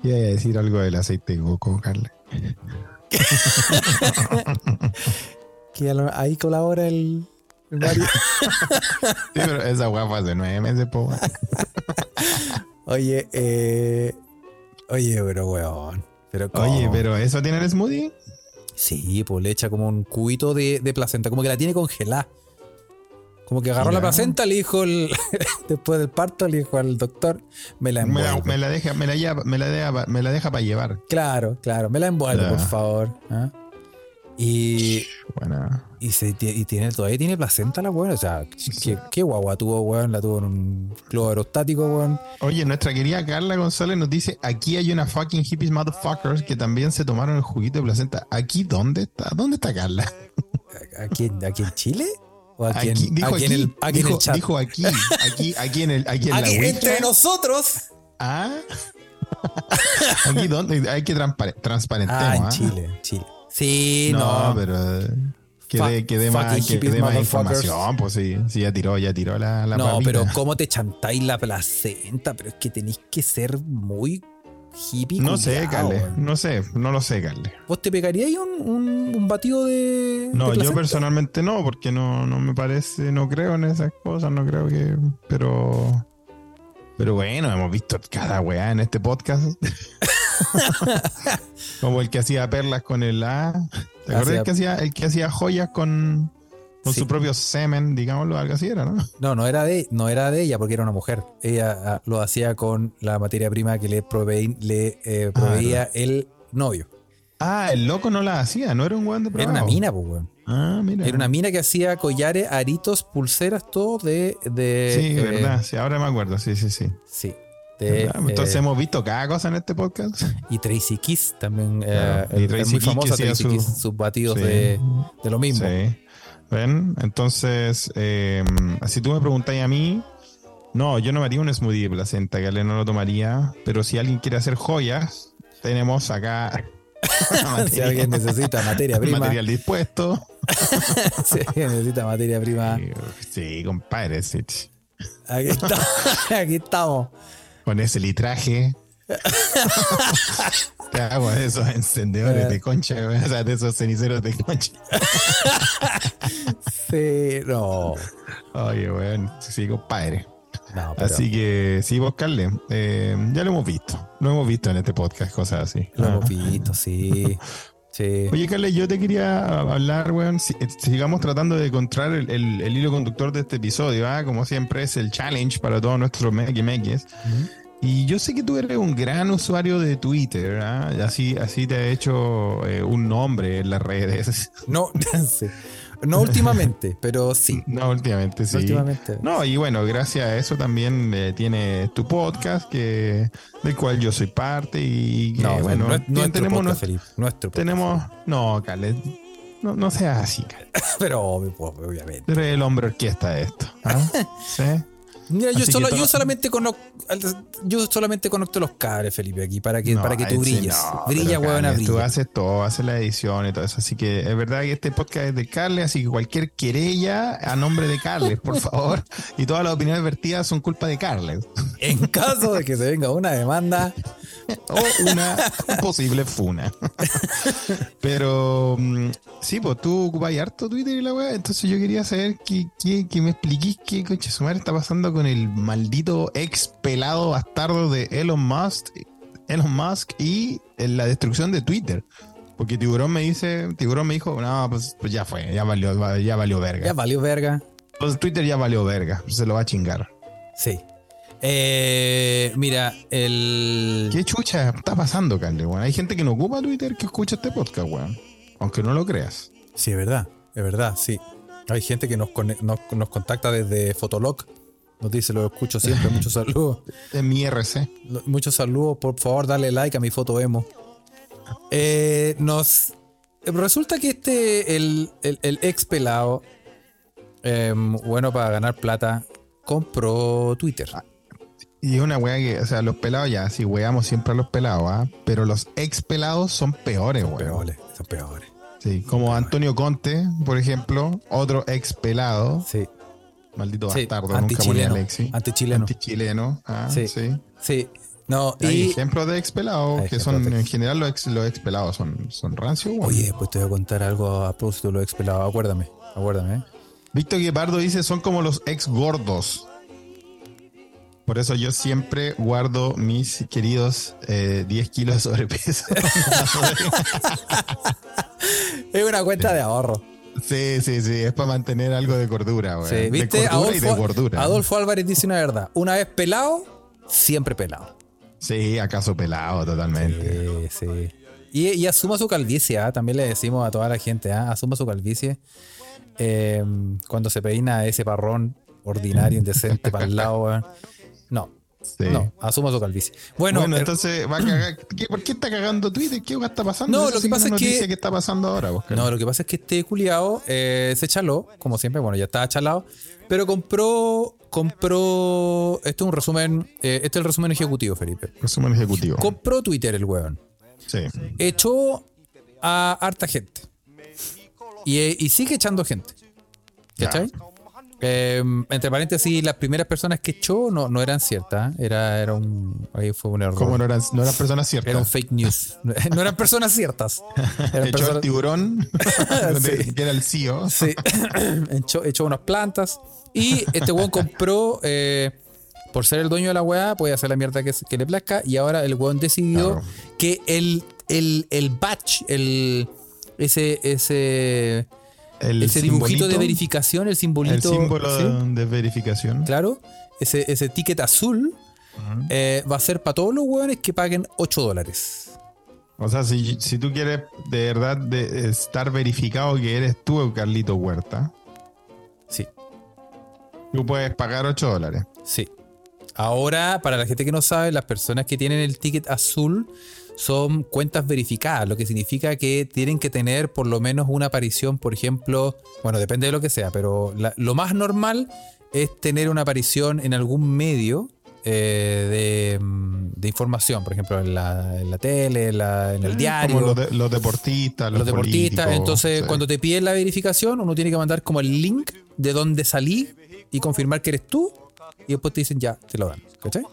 Iba a decir algo del aceite de coco, Carla. [LAUGHS] que ahí colabora el, Mario. [LAUGHS] sí, pero esa guapa hace nueve meses, po. Oye, eh. Oye, pero weón. Pero Oye, pero ¿eso tiene el smoothie? Sí, pues le echa como un cubito de, placenta, como que la tiene congelada. Como que agarró la placenta, le dijo el, [LAUGHS] después del parto, le dijo al doctor, me la envuelve. Me la, deja, me la, me la deja, me la deja para llevar. Claro, claro, me la envuelve, por favor. ¿ah? Y. Buena. Y, se, y tiene, todavía tiene placenta la weón. O sea, ¿qué, guagua tuvo, weón? La tuvo en un globo aerostático, weón. Oye, nuestra querida Carla González nos dice: aquí hay una fucking hippies motherfuckers que también se tomaron el juguito de placenta. ¿Aquí dónde está? ¿Dónde está Carla? [LAUGHS] ¿Aquí, aquí en Chile? ¿O aquí, en, dijo aquí, en el, aquí dijo, en el chat? Dijo aquí, aquí, aquí en el, aquí en aquí, la Entre nosotros. Ah. [LAUGHS] aquí dónde hay que transparentemos. Ah, en ¿ah? Chile, Chile. Sí, no. No, pero. Que dé, más, que más información, pues sí, sí, ya tiró, ya tiró la, la No, pero ¿cómo te chantáis la placenta? Pero es que tenéis que ser muy hippie. No sé, Carle, no sé, no lo sé, Carle. ¿Vos te pegaríais un, un, un batido de No, yo personalmente no, porque no, no me parece, no creo en esas cosas, no creo que, pero... Pero bueno, hemos visto cada weá en este podcast. [LAUGHS] [LAUGHS] Como el que hacía perlas con el A. ¿Te acuerdas el que hacía, el que hacía joyas con, con su propio semen, digámoslo, algo así era, ¿no? No, no era de, no era de ella porque era una mujer. Ella ah, lo hacía con la materia prima que le, le eh, ah, proveía el novio. Ah, el loco no la hacía, no era un guante Era una mina, pues, weón. Ah, mira. Era una mina que hacía collares, aritos, pulseras, todo de. de sí, verdad, sí, ahora me acuerdo, sí, sí, sí. Sí. Entonces eh, hemos visto cada cosa en este podcast. [LAUGHS] Y Tracy Kiss también. Eh, y Tracy muy famosa Tracy Kiss, sus batidos de, de, lo mismo. Sí. ¿Ven? Entonces, eh, si tú me preguntáis a mí, no, yo no me haría un smoothie de placenta, que no lo tomaría. Pero si alguien quiere hacer joyas, tenemos acá. [LAUGHS] si alguien necesita materia prima. Material dispuesto. [LAUGHS] si alguien necesita materia prima. Sí, compadre. Sí. Aquí, está, aquí estamos con ese litraje. [LAUGHS] Te hago de esos encendedores de concha, o sea, de esos ceniceros de concha. [LAUGHS] sí, no. Oye, weón, sí, compadre. Así que sí, buscarle. Eh, ya lo hemos visto. Lo hemos visto en este podcast, cosas así. Lo hemos visto, sí. [LAUGHS] Sí. Oye, Carles, yo te quería hablar, weón. sigamos tratando de encontrar el, hilo conductor de este episodio, ¿ah? Como siempre es el challenge para todos nuestros mequis y yo sé que tú eres un gran usuario de Twitter, ¿ah? así, así te ha hecho eh, un nombre en las redes. [LAUGHS] No, [LAUGHS] no últimamente, pero sí. No últimamente, sí. últimamente. No, y bueno, gracias a eso también eh, tienes tu podcast, que del cual yo soy parte y no, bueno, no, tenemos podcast, Felipe, nuestro tenemos, no, Carles, no, no seas así, [LAUGHS] pero obviamente. eres el hombre orquesta esto. ¿ah? ¿Sí? Mira, yo, solo, yo, solamente conozco, yo solamente conozco los cables, Felipe, aquí, para que, para que tú brilles. Brilla, huevona, brilla. Tú haces todo, haces la edición y todo eso. Así que es verdad que este podcast es de Carles, así que cualquier querella a nombre de Carles, por favor. y todas las opiniones vertidas son culpa de Carles. En caso de que se venga una demanda, [LAUGHS] o una posible funa. [LAUGHS] Pero mm, sí, pues tú ocupas harto Twitter y la weá. Entonces yo quería saber que, que, me expliquís qué coche su madre está pasando con el maldito ex pelado bastardo de Elon Musk, Elon Musk y la destrucción de Twitter. Porque Tiburón me dice, Tiburón me dijo, no, pues, pues ya fue, ya valió, ya valió verga. Ya valió verga. Pues Twitter ya valió verga, se lo va a chingar. Sí. Eh, mira, el. ¿Qué chucha está pasando, Carle, Hay gente que no ocupa Twitter que escucha este podcast, weón. Aunque no lo creas. Sí, es verdad, es verdad, sí. Hay gente que nos, nos, contacta desde Fotolog. Nos dice, lo escucho siempre, [LAUGHS] muchos saludos. En mi RC. Muchos saludos, por favor, dale like a mi foto emo. Eh, nos resulta que este, el, el, ex pelado, em, bueno, para ganar plata, compró Twitter. Ah, y una weá que, o sea, los pelados ya, si weamos siempre a los pelados, ¿ah? Pero los ex pelados son peores, son Peores, son peores. Sí, como Antonio Conte, por ejemplo, otro ex pelado. Sí. Maldito bastardo, nunca ponía Alexi. Antichileno. Antichileno. Ah, sí. sí. Sí. No, Hay y... ejemplos de ex pelados que son, en general, los ex, los ex pelados son, son rancios. Oye, pues te voy a contar algo a propósito de los ex pelados. Acuérdame, acuérdame. ¿eh? Víctor Guepardo dice: son como los ex gordos. Por eso yo siempre guardo mis queridos 10 eh, kilos de sobrepeso. [LAUGHS] es una cuenta de ahorro. Sí, sí, sí, es para mantener algo de cordura, güey. Sí, ¿viste? Adolfo, Adolfo Álvarez dice una verdad. Una vez pelado, siempre pelado. Sí, acaso pelado, totalmente. Sí, sí. Y, asuma su calvicie, ¿ah? también le decimos a toda la gente, ¿ah? asuma su calvicie. Eh, cuando se peina ese parrón ordinario, indecente para el lado, güey. No. No, asuma su calvicie. Bueno, bueno entonces va a cagar. [CLEARS THROAT] ¿Por qué está cagando Twitter? ¿Qué está pasando? No, lo que pasa es que. ¿Qué está pasando ahora, No, lo que pasa es que este culiado eh, se chaló, como siempre, bueno, ya estaba chalado, pero compró. Compró. Esto es un resumen. Eh, este es el resumen ejecutivo, Felipe. Resumen ejecutivo. Compró Twitter el weón. Sí. Echó a harta gente. Y, y sigue echando gente. ¿Cachai? Eh, entre paréntesis, las primeras personas que echó no, no eran ciertas. Era, era un. Ahí fue un error. ¿Cómo no eran, no eran personas ciertas? Era un fake news. [LAUGHS] no eran personas ciertas. [LAUGHS] echó el tiburón, [LAUGHS] que era el CEO. Sí. [COUGHS] echó, echó, unas plantas. Y este weón compró. Eh, por ser el dueño de la weá, puede hacer la mierda que, que le plazca. Y ahora el weón decidió que el, el, el batch, el, ese, ese ese dibujito de verificación, el simbolito. El símbolo de verificación. Claro, ese, ese ticket azul eh, va a ser para todos los hueones que paguen 8 dólares. O sea, si, tú quieres de verdad de estar verificado que eres tú, Carlito Huerta. Sí. Tú puedes pagar 8 dólares. Sí. Ahora, para la gente que no sabe, las personas que tienen el ticket azul son cuentas verificadas, lo que significa que tienen que tener por lo menos una aparición, por ejemplo, bueno, depende de lo que sea, pero lo más normal es tener una aparición en algún medio eh, de, información, por ejemplo, en la, tele, en, el diario. Como los, deportistas, los, deportistas. Entonces, cuando te piden la verificación, uno tiene que mandar como el link de dónde salí y confirmar que eres tú, y después te dicen ya, te lo dan. ¿Cachai?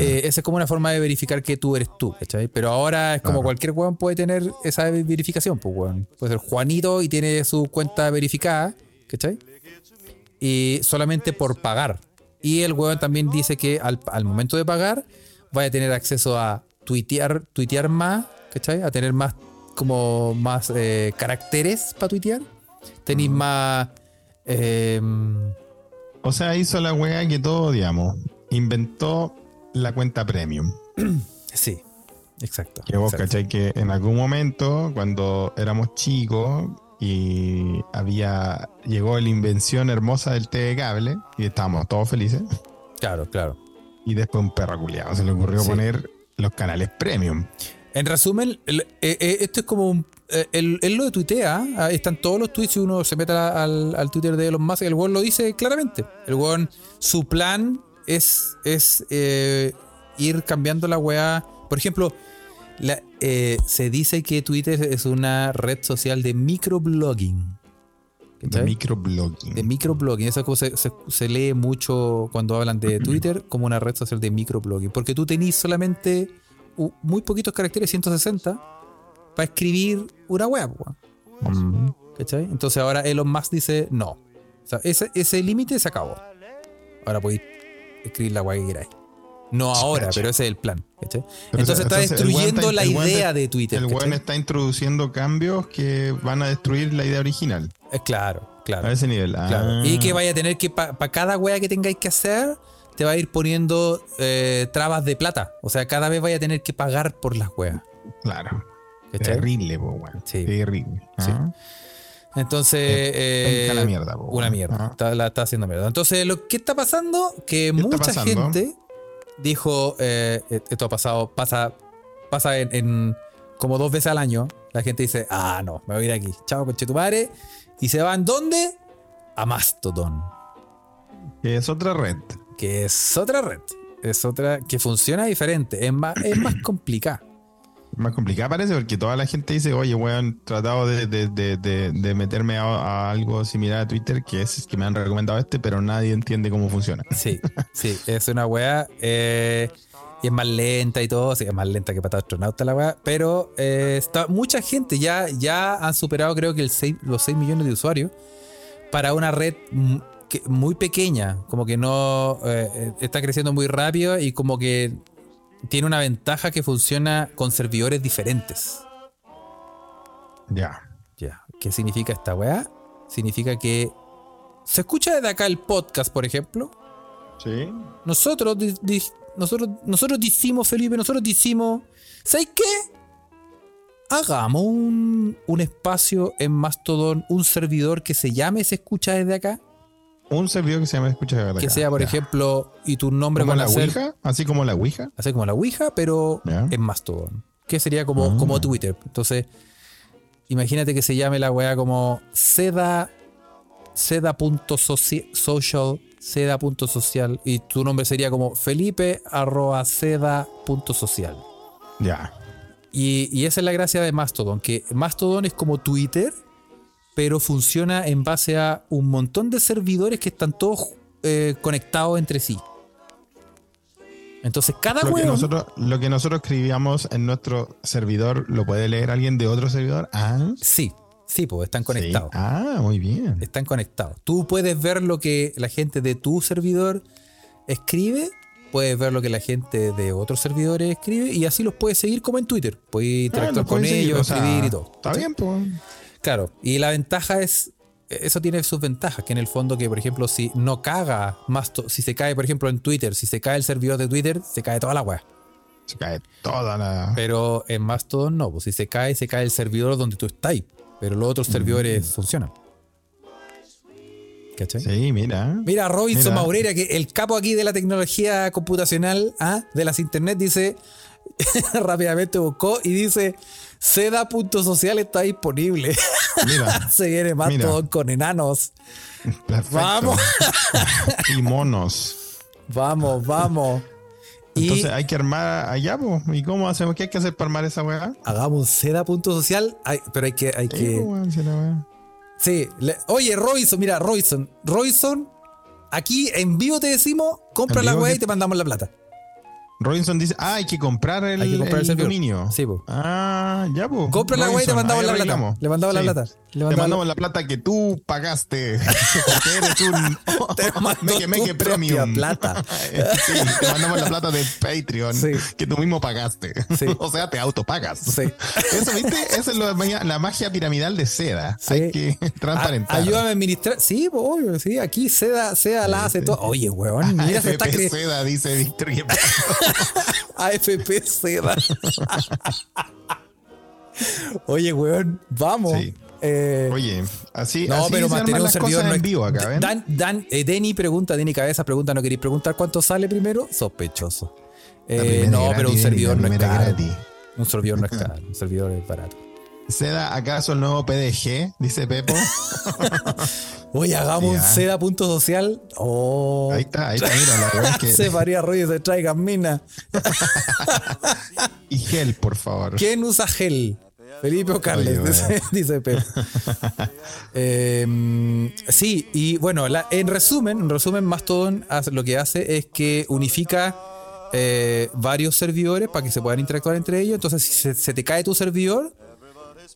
Eh, esa es como una forma de verificar que tú eres tú, ¿cachai? Pero ahora es como cualquier weón puede tener esa verificación, pues weón. Puede ser Juanito y tiene su cuenta verificada, ¿cachai? Y solamente por pagar. Y el weón también dice que al, momento de pagar vaya a tener acceso a tuitear, tuitear más, ¿cachai? A tener más como más eh, caracteres para tuitear. Tenéis más... Em, o sea, hizo la weá que todos odiamos inventó la cuenta premium. [CLEARS THROAT] Sí, exacto. Que vos cachai que en algún momento, cuando éramos chicos y había llegó la invención hermosa del TV cable y estábamos todos felices. Claro, claro. Y después un perro culiado se le ocurrió poner los canales premium. En resumen, eh, eh, esto es como un. Eh, él, lo de tuitea, ah, están todos los tweets y uno se mete al, al Twitter de Elon Musk, el weón lo dice claramente. El weón, su plan es, es eh, ir cambiando la weá. Por ejemplo, se dice que Twitter es una red social de microblogging. De microblogging. De microblogging. Eso se, se, lee mucho cuando hablan de [CLEARS THROAT] Twitter como una red social de microblogging. Porque tú tenés solamente muy poquitos caracteres, 160, para escribir una web. Entonces ahora Elon Musk dice no. ese, ese límite se acabó. Ahora podéis escribir la guay que queráis. No ahora, pero ese es el plan. Entonces está destruyendo la idea de Twitter. El weón está introduciendo cambios que van a destruir la idea original. Es claro, claro. A ese nivel. Ah. Y que vaya a tener que, para cada wea que tengáis que hacer, te va a ir poniendo eh, trabas de plata. O sea, cada vez vaya a tener que pagar por las weas. Claro. Terrible, weón. Sí. Terrible. Sí. Ah. Entonces. Eh, la mierda, una mierda. Está, la está haciendo mierda. Entonces, lo que está pasando, que mucha gente dijo, eh, esto ha pasado, pasa, pasa en, como dos veces al año, la gente dice, ah, no, me voy a ir aquí. Chao, conchetumare. Y se van, ¿dónde? A Mastodon. Que es otra red. Que es otra red. Es otra que funciona diferente. Es más, es más [CLEARS THROAT] complicada. Más complicada parece porque toda la gente dice, oye, weón, tratado de, de, de, de meterme a, algo similar a Twitter, que es que me han recomendado este, pero nadie entiende cómo funciona. Sí, [LAUGHS] sí, es una weá. Eh, y es más lenta y todo, sí, es más lenta que para astronauta la weá. Pero eh, está, mucha gente ya, ya han superado, creo que el los 6 millones de usuarios para una red muy pequeña, como que no eh, está creciendo muy rápido y como que tiene una ventaja que funciona con servidores diferentes. Ya. Ya. ¿Qué significa esta weá? Significa que se escucha desde acá el podcast, por ejemplo. Sí. Nosotros, nosotros, nosotros decimos, Felipe, nosotros decimos, ¿sabes qué? Hagamos un, un espacio en Mastodon, un servidor que se llame Se escucha desde acá. Un servidor que se llame Escucha de Que sea, por ejemplo, y tu nombre ¿Como la Ouija? ¿Así como la Ouija? Así como la Ouija, pero en Mastodon. Que sería como, ah. como Twitter. Entonces, imagínate que se llame la weá como seda seda.social seda.social y tu nombre sería como felipe arroba seda.social. Ya. Y, y esa es la gracia de Mastodon, que Mastodon es como Twitter, pero funciona en base a un montón de servidores que están todos eh, conectados entre sí. Entonces, cada lo que nosotros Lo que nosotros escribíamos en nuestro servidor, ¿lo puede leer alguien de otro servidor? Ah. Sí, sí, pues están conectados. Ah, muy bien. Están conectados. Tú puedes ver lo que la gente de tu servidor escribe, puedes ver lo que la gente de otros servidores escribe y así los puedes seguir como en Twitter. Puedes interactuar con ellos, escribir y todo. Está bien, pues. Claro, y la ventaja es, eso tiene sus ventajas, que en el fondo que, por ejemplo, si no caga más, si se cae, por ejemplo, en Twitter, si se cae el servidor de Twitter, se cae toda la web. Se cae toda la... Pero en Mastodon no, pues si se cae, se cae el servidor donde tú estás, pero los otros servidores mm. funcionan. ¿Cachai? Sí, mira. Mira, Robinson Maureira, que el capo aquí de la tecnología computacional, ¿ah? de las internet, dice, [LAUGHS] rápidamente buscó y dice, Seda.social está disponible. Mira, [LAUGHS] Se viene más todo con enanos. Vamos. y monos. Vamos, vamos. Entonces hay que armar allá, ¿y cómo hacemos? ¿Qué hay que hacer para armar esa weá? Hagamos seda.social, pero hay que. Hay que... Sí, oye, Robinson, mira, Robinson, Robinson, aquí en vivo te decimos, compra la weá y te mandamos la plata. Robinson dice, ah, hay que comprar el, hay el, dominio. Sí, po. Ah, ya, pues. Compra la web y te mandamos la plata. Le mandamos la plata. Le mandamos, la... plata que tú pagaste. [LAUGHS] Porque eres un [LAUGHS] te [LAUGHS] me que premium. plata. sí, te mandamos la plata de Patreon que tú mismo pagaste. o sea, te autopagas. Sí. Eso, ¿viste? Esa es lo, la magia piramidal de seda. Hay que transparentar. ayúdame a administrar. Sí, obvio, sí. Aquí seda, seda la hace todo. Oye, weón. Mira, se está seda, dice Víctor. [LAUGHS] AFP seda. Oye, weón, vamos. Eh, Oye, así, no, así pero mantener un servidor no en vivo acá, ¿ven? Dan, Dan eh, Denny pregunta, Denny Cabeza pregunta, ¿no queréis preguntar cuánto sale primero? Sospechoso. Eh, no, pero un servidor no es caro. Un servidor no es [LAUGHS] caro, un servidor es barato. ¿Seda acaso el nuevo PDG? Dice Pepo. [LAUGHS] Oye, hagamos un seda.social. Oh. Ahí está, ahí está, mira, la verdad que. [LAUGHS] se faría rollo se traigan mina. [LAUGHS] y gel, por favor. ¿Quién usa gel? Felipe o Carles, dice, Pepo. Em, sí, y bueno, en resumen, en resumen, Mastodon lo que hace es que unifica eh, varios servidores para que se puedan interactuar entre ellos. Entonces, si se te cae tu servidor,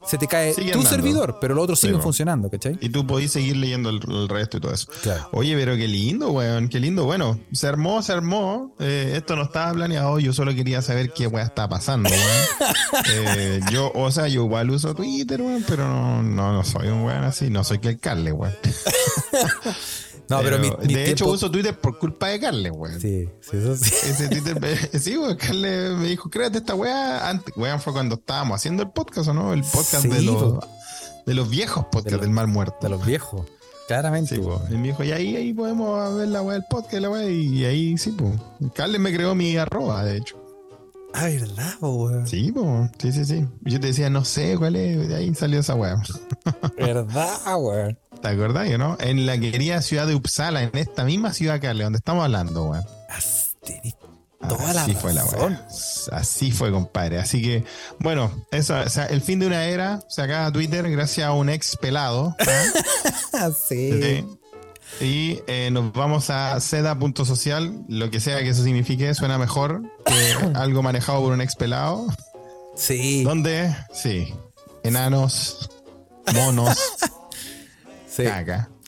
se te cae tu servidor, pero los otros siguen funcionando, ¿cachai? Y tú podés seguir leyendo el, resto y todo eso. Oye, pero qué lindo, weón, qué lindo. Bueno, se armó, se armó. Eh, esto no estaba planeado, yo solo quería saber qué weón está pasando, weón. [LAUGHS] Eh, yo, o sea, yo igual uso Twitter, weón, pero no, no, no soy un weón así, no soy que el Carle, weón. [LAUGHS] No, pero, de hecho uso Twitter por culpa de Carle, weón. Sí, sí, eso sí. [LAUGHS] Ese Twitter, me, [LAUGHS] sí, weón, Carle me dijo, créate esta weá. Antes, weón, fue cuando estábamos haciendo el podcast, ¿o no? El podcast de, los, de los viejos podcasts del mal muerto. De los viejos. Claramente. Sí, weón. Y me dijo, y ahí, ahí podemos ver la weá del podcast, la weá, y ahí sí, pues. Carle me creó mi arroba, de hecho. Ah, ¿verdad, weón? Sí, po. sí, sí, sí. Yo te decía, no sé cuál es, de ahí salió esa weá. [LAUGHS] ¿Verdad, weón? ¿Te acordás, yo no? En la querida ciudad de Uppsala, en esta misma ciudad, Carle, donde estamos hablando, weón. Toda Así fue la weá. Así fue, compadre. Así que, bueno, eso, o sea, el fin de una era se acaba Twitter gracias a un ex pelado. ¿ah? [LAUGHS] sí. Y eh, nos vamos a seda.social, lo que sea que eso signifique, suena mejor que [COUGHS] algo manejado por un ex pelado. Sí. Donde, sí, enanos, monos, [LAUGHS] sí.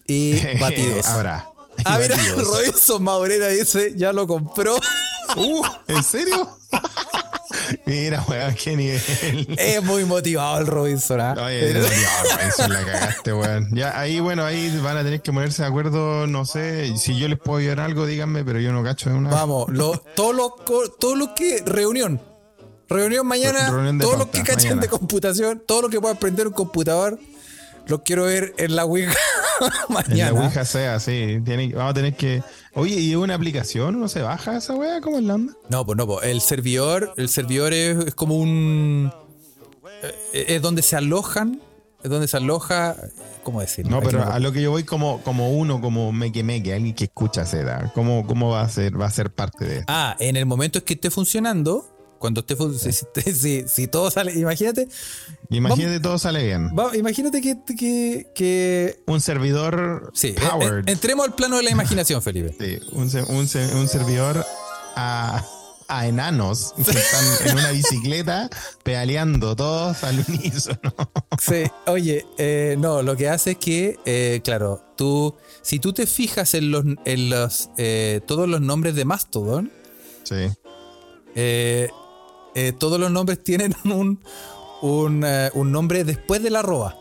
Y [LAUGHS] batidos. Habrá. [LAUGHS] Ah, mira, Robinson Maurera dice, ya lo compró. [LAUGHS] Uh, ¿en serio? Mira, weón, qué nivel. Es muy motivado el Robinson, ¿ah? Oye, Robinson la cagaste, weón. Ya, ahí, bueno, ahí van a tener que ponerse de acuerdo, no sé, si yo les puedo ayudar algo, díganme, pero yo no cacho de una. Vamos, lo, todo, lo, todo lo que. Reunión. Reunión mañana. todo lo que cachen de computación, todo lo que pueda aprender un computador lo quiero ver en la Ouija mañana. [LAUGHS] En la Ouija sea, sí. vamos a tener que. Oye, ¿y una aplicación? ¿No se baja esa weá? ¿Cómo es la onda? No, pues no, pues. El servidor, el servidor es, como un. Eh, es donde se alojan. Es donde se aloja. ¿Cómo decirlo? No, pero a lo que yo voy como, como uno, como meque meque, alguien que escucha seda. ¿Cómo, ¿Cómo va a ser, va a ser parte de esto? Ah, en el momento en que esté funcionando, cuando esté [LAUGHS] si, si, todo sale, imagínate. Imagínate todo sale bien. imagínate que, que, Un servidor sí, entremos al plano de la imaginación, Felipe. Sí, un, un, servidor a, a enanos que están en una bicicleta pedaleando todos al unísono. Sí, oye, eh, no, lo que hace es que, eh, claro, tú, si tú te fijas en los, en los eh, todos los nombres de Mastodon, sí. Eh, eh, todos los nombres tienen [LAUGHS] un, eh, un, nombre después de la arroba.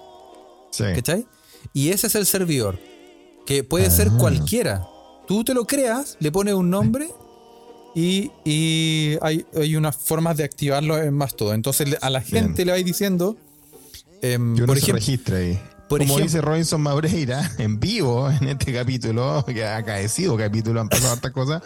Sí. ¿Cachai? Y ese es el servidor. Que puede ser ah. cualquiera. Tú te lo creas, le pones un nombre y, hay, hay, unas formas de activarlo en más todo. Entonces a la gente le vais diciendo. Em, por ejemplo, registra ahí. Por Como dice Robinson Maureira, [LAUGHS] en vivo en este capítulo, que ha acaecido capítulo, han pasado hartas cosas.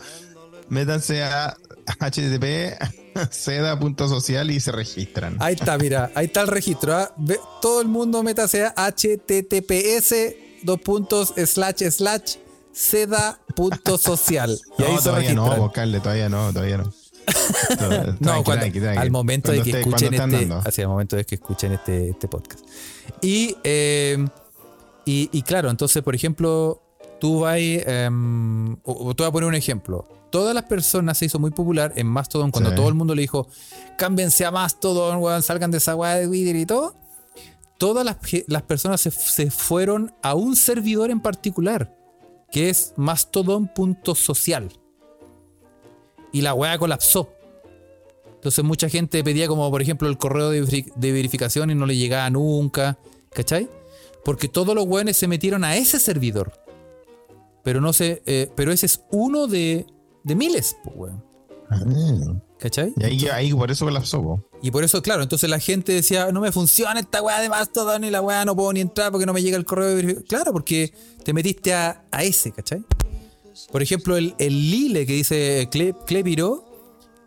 Métanse a http [LAUGHS] seda.social y se registran. Ahí está, mira, ahí está el registro. ¿ah? Todo el mundo métase a https dos puntos slash slash seda.social. [LAUGHS] Y ahí no, todavía no, buscarle, todavía no, todavía no. [LAUGHS] no, al momento de que escuchen este, hacia el momento de que escuchen este, este podcast. Y, eh, y, y, claro, entonces, por ejemplo, tú vas, eh, te voy a poner un ejemplo todas las personas se hizo muy popular en Mastodon cuando todo el mundo le dijo, cámbiense a Mastodon, salgan de esa weá de Twitter y todo. Todas las, personas se, fueron a un servidor en particular, que es mastodon.social. Y la weá colapsó. Entonces mucha gente pedía como por ejemplo el correo de, verificación y no le llegaba nunca. ¿Cachai? Porque todos los weones se metieron a ese servidor. Pero no sé, eh, pero ese es uno de de miles, pues, weón. Ah. ¿Cachai? Y ahí, ahí por eso colapsó, Y por eso, claro, entonces la gente decía, no me funciona esta weá de Mastodon y la weá no puedo ni entrar porque no me llega el correo de. Claro, porque te metiste a, ese, ¿cachai? Por ejemplo, el, Lile que dice Clepiro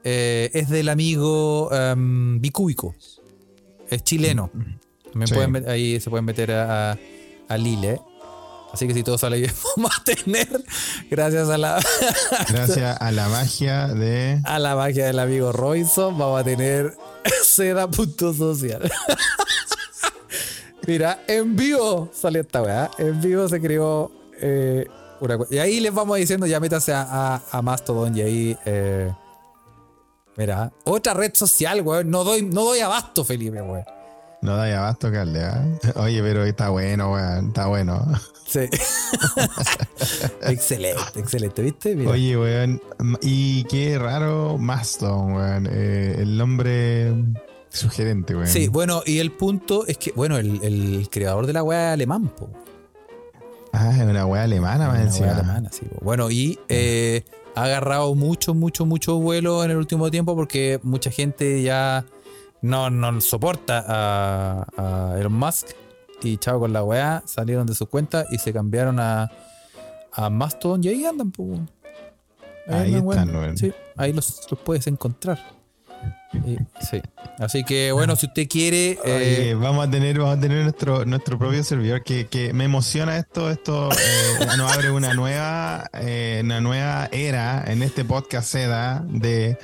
eh, es del amigo um, Bicúbico. Es chileno. Mm. ahí se pueden meter a, a Lile. Así que si todo sale bien, [LAUGHS] vamos a tener, gracias a la. [LAUGHS] gracias a la magia de. A la magia del amigo Royson, vamos a tener [LAUGHS] seda.social. Mira, en vivo salió esta weá. En vivo se creó eh, una Y ahí les vamos diciendo, ya métase a, a, Mastodon y ahí. Eh, mira, otra red social, weón. No doy, no doy abasto, Felipe, weón. No da abasto, Carle. ¿eh? [LAUGHS] Oye, pero está bueno, weón. Está bueno. [LAUGHS] Sí. [LAUGHS] excelente, excelente, ¿viste? Oye, weón. Y qué raro Maston, weón. Eh, el nombre sugerente, weón. Sí, bueno, y el punto es que, bueno, el, creador de la weá alemán, po. Ah, es una weá alemana, Una weá alemana, sí. Bueno, y eh, ha agarrado mucho, mucho, mucho vuelo en el último tiempo porque mucha gente ya no, no soporta a, Elon Musk y chao con la weá, salieron de su cuenta y se cambiaron a, a Mastodon y ahí andan, Ahí, están, Sí, ahí los, puedes encontrar. sí. Así que bueno, si usted quiere. Eh, vamos a tener, vamos a tener nuestro, nuestro propio servidor. Que, que me emociona esto. Esto eh, nos abre una nueva, eh, una nueva era en este podcast seda de,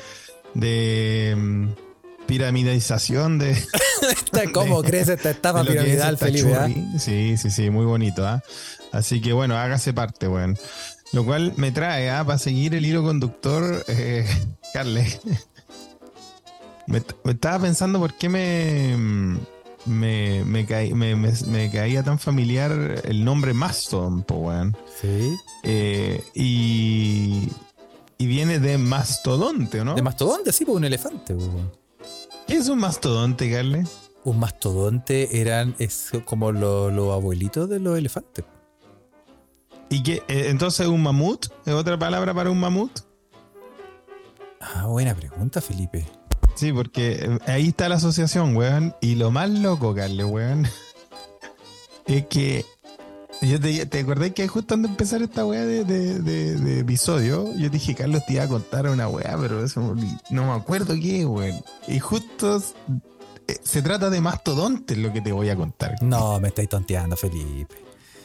de mm, piramidización de. [LAUGHS] ¿Cómo crees esta etapa piramidal, Felipe? ¿ah? Sí, sí, sí, muy bonito. ¿ah? Así que bueno, hágase parte, weón. Lo cual me trae, ¿ah? para seguir el hilo conductor, eh, [LAUGHS] Carles. me, estaba pensando por qué me, me, me, caía tan familiar el nombre Mastodon, weón. Sí. Eh, y, y viene de mastodonte, ¿no? De mastodonte, sí, pues un elefante, weón. ¿Qué es un mastodonte, Carles? Un mastodonte eran es como los abuelitos de los elefantes. ¿Y qué? Eh, entonces un mamut? ¿Es otra palabra para un mamut? Ah, buena pregunta, Felipe. Sí, porque eh, ahí está la asociación, weón. Y lo más loco, Carle, weón, [LAUGHS] es que yo te, ¿Te acordás que justo antes de empezar esta weá de, episodio, yo dije, Carlos te iba a contar una weá, pero eso no me acuerdo qué, weón. Y justo eh, se trata de mastodontes lo que te voy a contar. No, me estáis tonteando, Felipe.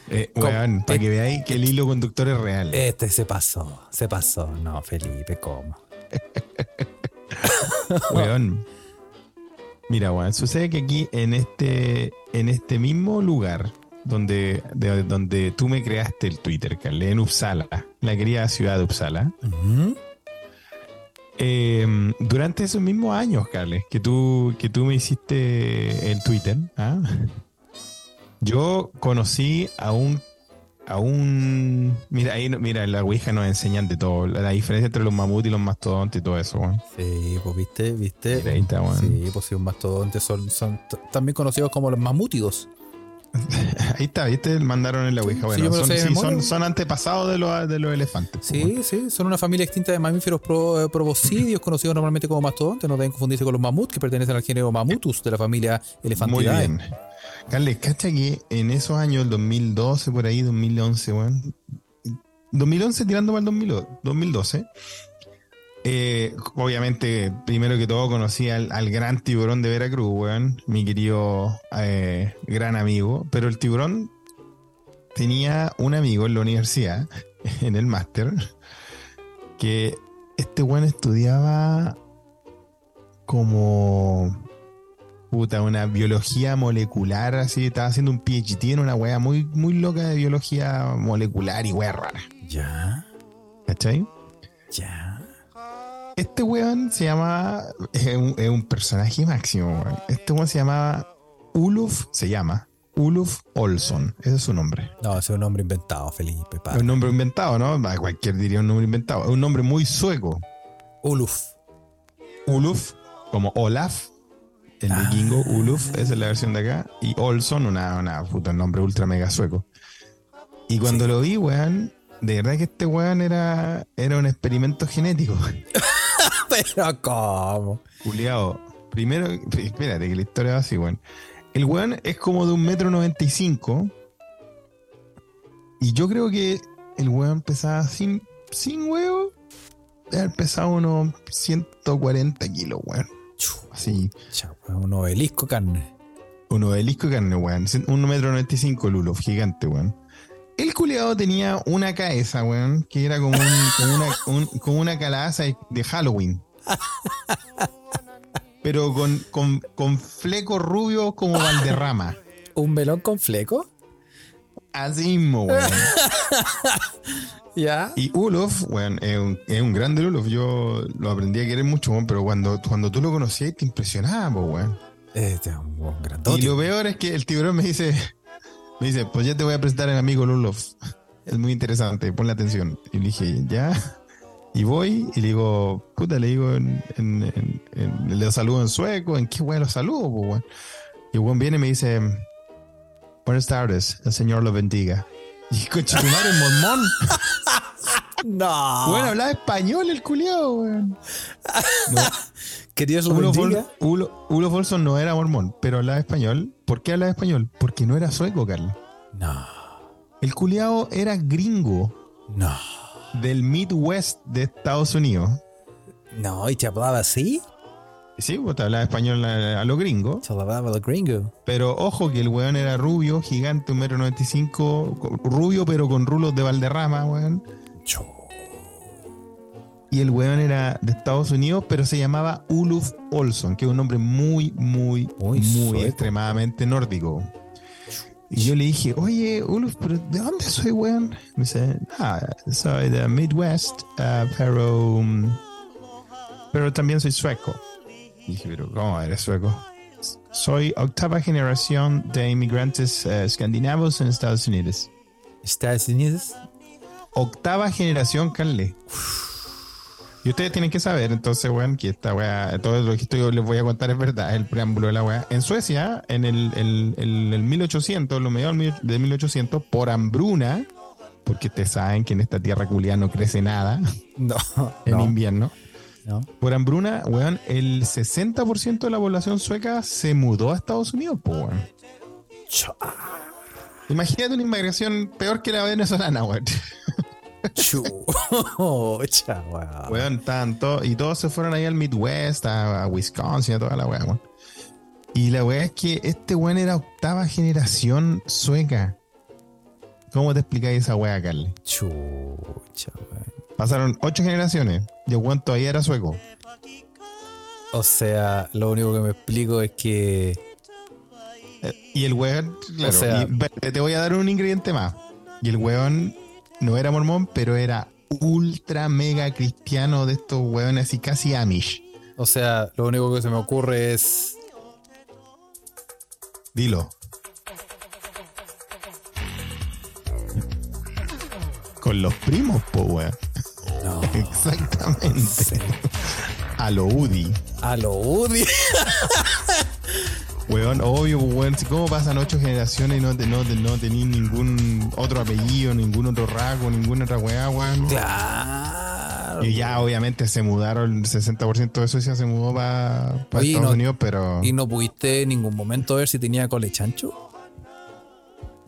Eh, weón, para que veáis que el hilo conductor es real. Este se pasó, se pasó. No, Felipe, ¿cómo? [LAUGHS] weón. Mira, weón, sucede que aquí en este, en este mismo lugar donde, donde tú me creaste el Twitter, Carle, en Uppsala, la querida ciudad de Uppsala. Em, durante esos mismos años, Carles, que tú, que tú me hiciste el Twitter, ¿ah? Yo conocí a un a un mira ahí mira la ouija nos enseñan de todo la, diferencia entre los mamuts y los mastodontes y todo eso sí pues viste viste. Sí pues sí los mastodontes son, son también conocidos como los mamútidos [LAUGHS] Ahí está, ¿viste? Mandaron en la Ouija. Bueno, son, antepasados de los, de los elefantes. Pues, sí, sí, son una familia extinta de mamíferos pro, proboscidios, conocidos normalmente como mastodontes. No deben confundirse con los mamuts, que pertenecen al género Mamutus de la familia Elefantidae. Muy bien. Carles, cacha que en esos años, el 2012, por ahí, 2011, bueno, 2011 tirando para el 2012, eh, obviamente, primero que todo conocí al, gran tiburón de Veracruz, weón, mi querido eh, gran amigo, pero el tiburón tenía un amigo en la universidad, [LAUGHS] en el máster, que este weón estudiaba como puta, una biología molecular, así, estaba haciendo un PhD en una weá muy, muy loca de biología molecular y weá rara. Ya. ¿Cachai? Ya. Este weón se llama. Es un, personaje máximo, weón. Este weón se llama. Uluf, se llama. Uluf Olson. Ese es su nombre. No, ese es un nombre inventado, Felipe. Es un nombre inventado, ¿no? Cualquier diría un nombre inventado. Es un nombre muy sueco. Uluf. Uluf, como Olaf. El ah. vikingo Uluf, esa es la versión de acá. Y Olson, una, una puta nombre ultra mega sueco. Y cuando lo vi, weón, de verdad que este weón era, era un experimento genético. [LAUGHS] Pero ¿cómo? Juliado, primero, espérate que la historia va así, weón. El weón es como de un metro noventa y cinco. Y yo creo que el weón pesaba sin, sin huevo. Debe haber pesado unos 140 kilos, weón. Así. un obelisco carne. Un obelisco carne, weón. Un metro noventa y cinco, Lulo, gigante, weón. El culiado tenía una cabeza, weón, que era como, una, como una calabaza de Halloween. Pero con, con, con flecos rubios como Valderrama. [LAUGHS] ¿Un melón con fleco? Así mismo, weón. [LAUGHS] ¿Ya? Y Ulof, weón, es un, es un grande Ulof. Yo lo aprendí a querer mucho, weón, pero cuando, cuando tú lo conocías te impresionaba, weón. Este es un grandote. Y lo peor es que el tiburón me dice, me dice, pues ya te voy a presentar al amigo Lulof. Es muy interesante, ponle atención. Y le dije, ya. Y voy y le digo, puta, le digo, en, en, en, le saludo en sueco, ¿en qué weón lo saludo, pues, Y el weón viene y me dice, buenas tardes, el Señor lo bendiga. [LAUGHS] Y coche tu madre mormón. [LAUGHS] no. Bueno, hablaba español el culiao, weón. No. ¿Qué Dios lo bendiga? Ulo Folson no era mormón, pero hablaba español. ¿Por qué hablaba español? Porque no era sueco, Carlos. No. El culiao era gringo. No. Del Midwest de Estados Unidos. No, ¿y te hablaba así? Sí, pues te hablaba español a, a lo gringo. Se hablaba a lo gringo. Pero ojo que el weón era rubio, gigante, un metro noventa y cinco, rubio pero con rulos de Valderrama, weón. Y el weón era de Estados Unidos, pero se llamaba Uluf Olson, que es un nombre muy, muy, muy, muy extremadamente nórdico. Y yo le dije, oye, Uluf, ¿pero ¿de dónde soy, weón? Me dice, ah, soy de Midwest, uh, pero, um, pero también soy sueco. Y dije, pero ¿cómo eres sueco? Soy octava generación de inmigrantes uh, escandinavos en Estados Unidos. ¿Estados Unidos? Octava generación, Carle. Y ustedes tienen que saber, entonces, weón, que esta weá, todo lo que estoy, les voy a contar es verdad, es el preámbulo de la weá. En Suecia, en el, el, el, el 1800, lo mediados de 1800, por hambruna, porque ustedes saben que en esta tierra culiada no crece nada [LAUGHS] No. en no, invierno. no. Por hambruna, weón, el 60% de la población sueca se mudó a Estados Unidos, pues, weón. Imagínate una inmigración peor que la venezolana, weón. Chucha, [LAUGHS] weón. Weón, tanto. Y todos se fueron ahí al Midwest, a, a Wisconsin, a toda la weá, weón. Y la weá es que este weón era octava generación sueca. ¿Cómo te explicáis esa weá, Carly? Chucha, weón. Pasaron ocho generaciones y el weón todavía era sueco. O sea, lo único que me explico es que. Eh, Y el weón, claro, O sea- y, ve- te voy a dar un ingrediente más. Y el weón no era mormón, pero era ultra mega cristiano de estos weones así casi Amish. O sea, lo único que se me ocurre es. Dilo. Con los primos, po, weón. No. [LAUGHS] Exactamente. A lo UDI. A lo Woody. [LAUGHS] Weón, obvio, po, weón. ¿Cómo pasan ocho generaciones y no, te, no, te- no tenís ningún otro apellido, ningún otro rasgo, ninguna otra weá, weón? Claro. Y ya, obviamente, se mudaron, el 60% de Suecia se mudó para Estados no- Unidos, pero ¿Y no pudiste en ningún momento ver si tenía cole chancho?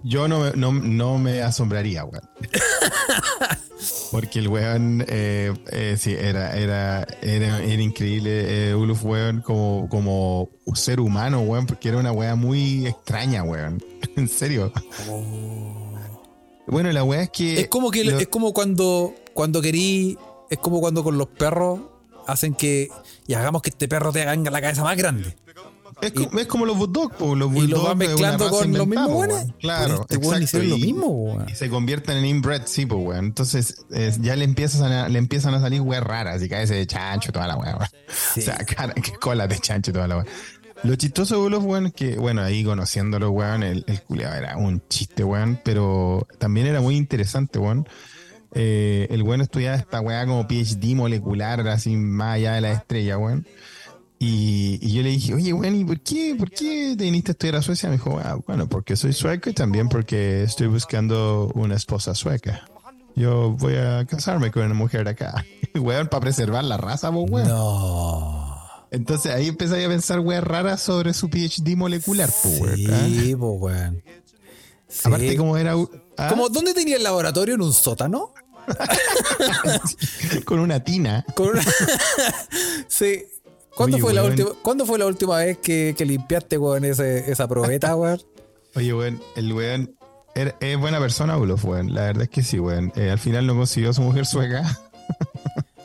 Yo no, me- no, no me asombraría, weón. [LAUGHS] Porque el weón, eh, eh, sí, era, era, era, era increíble, eh, Uluf, weón, como, como ser humano, weón, porque era una weá muy extraña, weón. [LAUGHS] en serio. Bueno, la weá es que... Es como que lo- es como cuando cuando querí, es como cuando con los perros hacen que y hagamos que este perro te haga la cabeza más grande. Es, como, es como los bulldogs, los Y lo bulldogs van mezclando con los mismos weón. Claro, Este exacto, hicieron lo y- mismo, weón. Y se convierten en inbred, sí, pues, weón. Entonces, eh, ya le empiezan a, le empiezan a salir weas raras, y cabeza de chancho, toda la weón. Sí. [LAUGHS] O sea, cara, que cola de chancho, toda la wea. Lo chistoso de los weón es que, bueno, ahí conociéndolo, weón, el, el culiao era un chiste, weón, pero también era muy interesante, weón. Eh, el weón estudiaba esta weá como PhD molecular, así más allá de la estrella, weón. Y, y yo le dije, oye, weón, ¿y por qué, por qué te viniste a estudiar a Suecia? Me dijo, ah, bueno, porque soy sueco y también porque estoy buscando una esposa sueca. Yo voy a casarme con una mujer de acá. [LAUGHS] weón, para preservar la raza, vos, weón. No. Entonces ahí empecé a pensar weas raras sobre su PhD molecular, weón. ¿ah? Sí, po, weón. Sí. Aparte, como era ah, Como, ¿Dónde tenía el laboratorio? ¿En un sótano? [LAUGHS] con una tina. Con una- [LAUGHS] sí. ¿Cuándo Oye, fue, la última, ¿Cuándo fue la última vez que, que limpiaste, weón, ese, esa probeta, weón? [LAUGHS] Oye, weón, el weón era- es buena persona, Ulof, weón. La verdad es que sí, weón. Eh, al final no consiguió a su mujer sueca.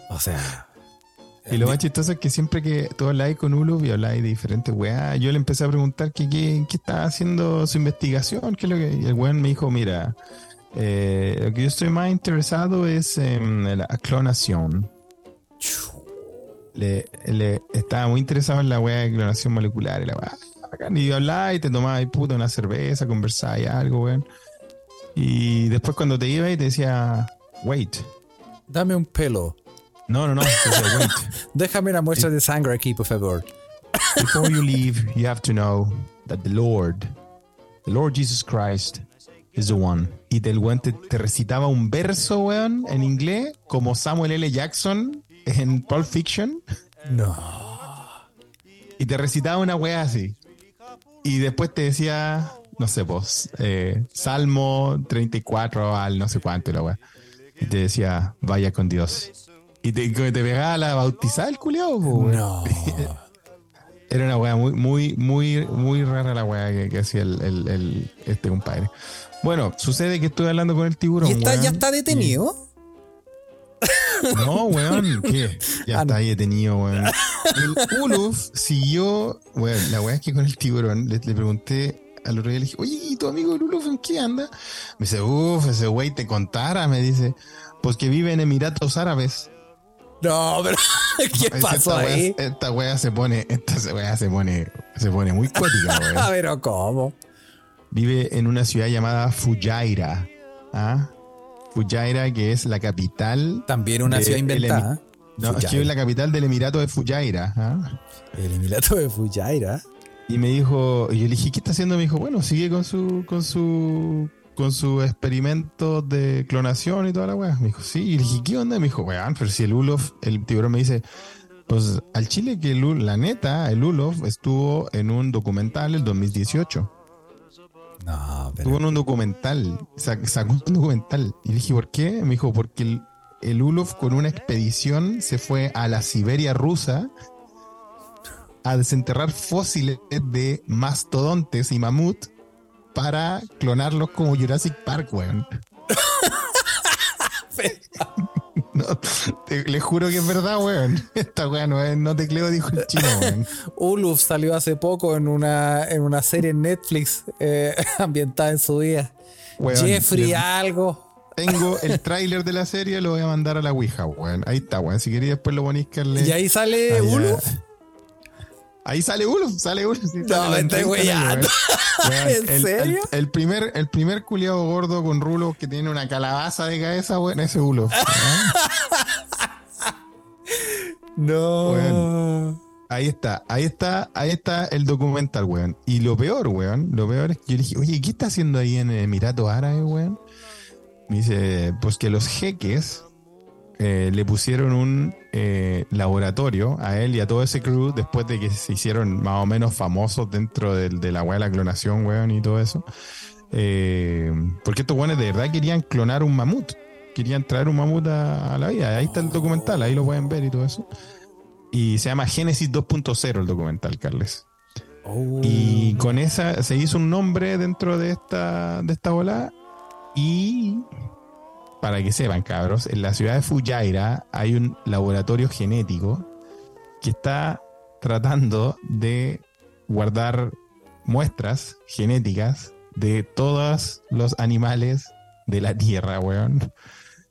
O sea, [LAUGHS] Y lo más chistoso es que siempre que tú habláis con Ulof y habláis de diferentes weas, yo le empecé a preguntar que qué, qué estaba haciendo su investigación, qué es lo que. Y el weón me dijo, mira, eh, lo que yo estoy más interesado es en la clonación. Le, le estaba muy interesado en la weá de clonación molecular y la weá. Y hablaba y te tomaba ahí puta una cerveza, conversaba y algo, weón. Y después cuando te iba y te decía, wait. dame un pelo. No, no, no. decía, wait. [LAUGHS] Déjame una muestra de sangre aquí, por favor. Before you leave, you have to know that the Lord, the Lord Jesus Christ, is the one. Y del weón te, te recitaba un verso, weón, en inglés, como Samuel L. Jackson en Pulp Fiction. No. y te recitaba una wea así. Y después te decía, no sé, pues, eh, Salmo 34 al no sé cuánto y la wea. Y te decía, vaya con Dios. Y te, te pegaba la bautizada el culiao. No. [LAUGHS] Era una weá muy, muy, muy, muy rara la weá que, hacía el, el, este compadre. Bueno, sucede que estoy hablando con el tiburón. ¿Y está, ya está detenido? No, weón, ¿qué? Ya ah, está ahí detenido, weón. El Uluf siguió, weón, la weá es que con el tiburón le, pregunté al otro día, le dije, oye, ¿y tu amigo el Uluf en qué anda? Me dice, uff, ese güey te contara, me dice, pues que vive en Emiratos Árabes. No, pero [LAUGHS] ¿qué pasó ahí? esta wea se pone, esta wea se pone, se pone muy cuática, [LAUGHS] weón. pero ¿cómo? Vive en una ciudad llamada Fujairah. ¿ah? Fujairah, que es la capital. También una ciudad inventada. No, es que es la capital del Emirato de Fujairah. ¿ah? El Emirato de Fujairah. Y me dijo, y yo le dije, ¿qué está haciendo? Me dijo, bueno, sigue con su, con su con su experimento de clonación y toda la weá. Me dijo, sí. Y le dije, ¿qué onda? Me dijo, weón, pero si el Ulof, el tiburón me dice, pues al Chile que el, la neta, el Ulof estuvo en un documental el 2018. No, pero... Estuvo en un documental, sacó un documental. Y le dije, ¿por qué? Me dijo, porque el, el Ulof con una expedición se fue a la Siberia rusa a desenterrar fósiles de mastodontes y mamut para clonarlos como Jurassic Park, weón. [LAUGHS] no, le juro que es verdad, weón. [LAUGHS] Esta weón no, es, no tecleo, dijo el chino, weón. [LAUGHS] Uluf salió hace poco en una, en una serie en Netflix eh, [LAUGHS] ambientada en su día. Jeffrey, algo. Tengo el tráiler de la serie, lo voy a mandar a la Ouija, weón. Ahí está, weón. Si queréis después lo ponéis que ¿Y ahí sale Uluf? Ahí sale uno, sale uno. Sí, no, estoy weyando. [LAUGHS] ¿En serio? El, primer, el primer culiado gordo con rulo que tiene una calabaza de cabeza, [LAUGHS] weón, ese Ulo. no. ahí está, ahí está, ahí está el documental, weón. Y lo peor, weón, lo peor es que yo le dije, oye, ¿qué está haciendo ahí en el Emirato Árabe, weón? Me dice, pues que los jeques eh, le pusieron un eh, laboratorio a él y a todo ese crew después de que se hicieron más o menos famosos dentro de la weá de la clonación, weón, y todo eso. Eh, porque estos weones de verdad querían clonar un mamut. Querían traer un mamut a, la vida. Ahí está el documental, ahí lo pueden ver y todo eso. Y se llama Génesis 2.0 el documental, Carles. Oh. Y con esa se hizo un nombre dentro de esta, de esta ola y para que sepan, cabros, en la ciudad de Fujairah hay un laboratorio genético que está tratando de guardar muestras genéticas de todos los animales de la Tierra, weón,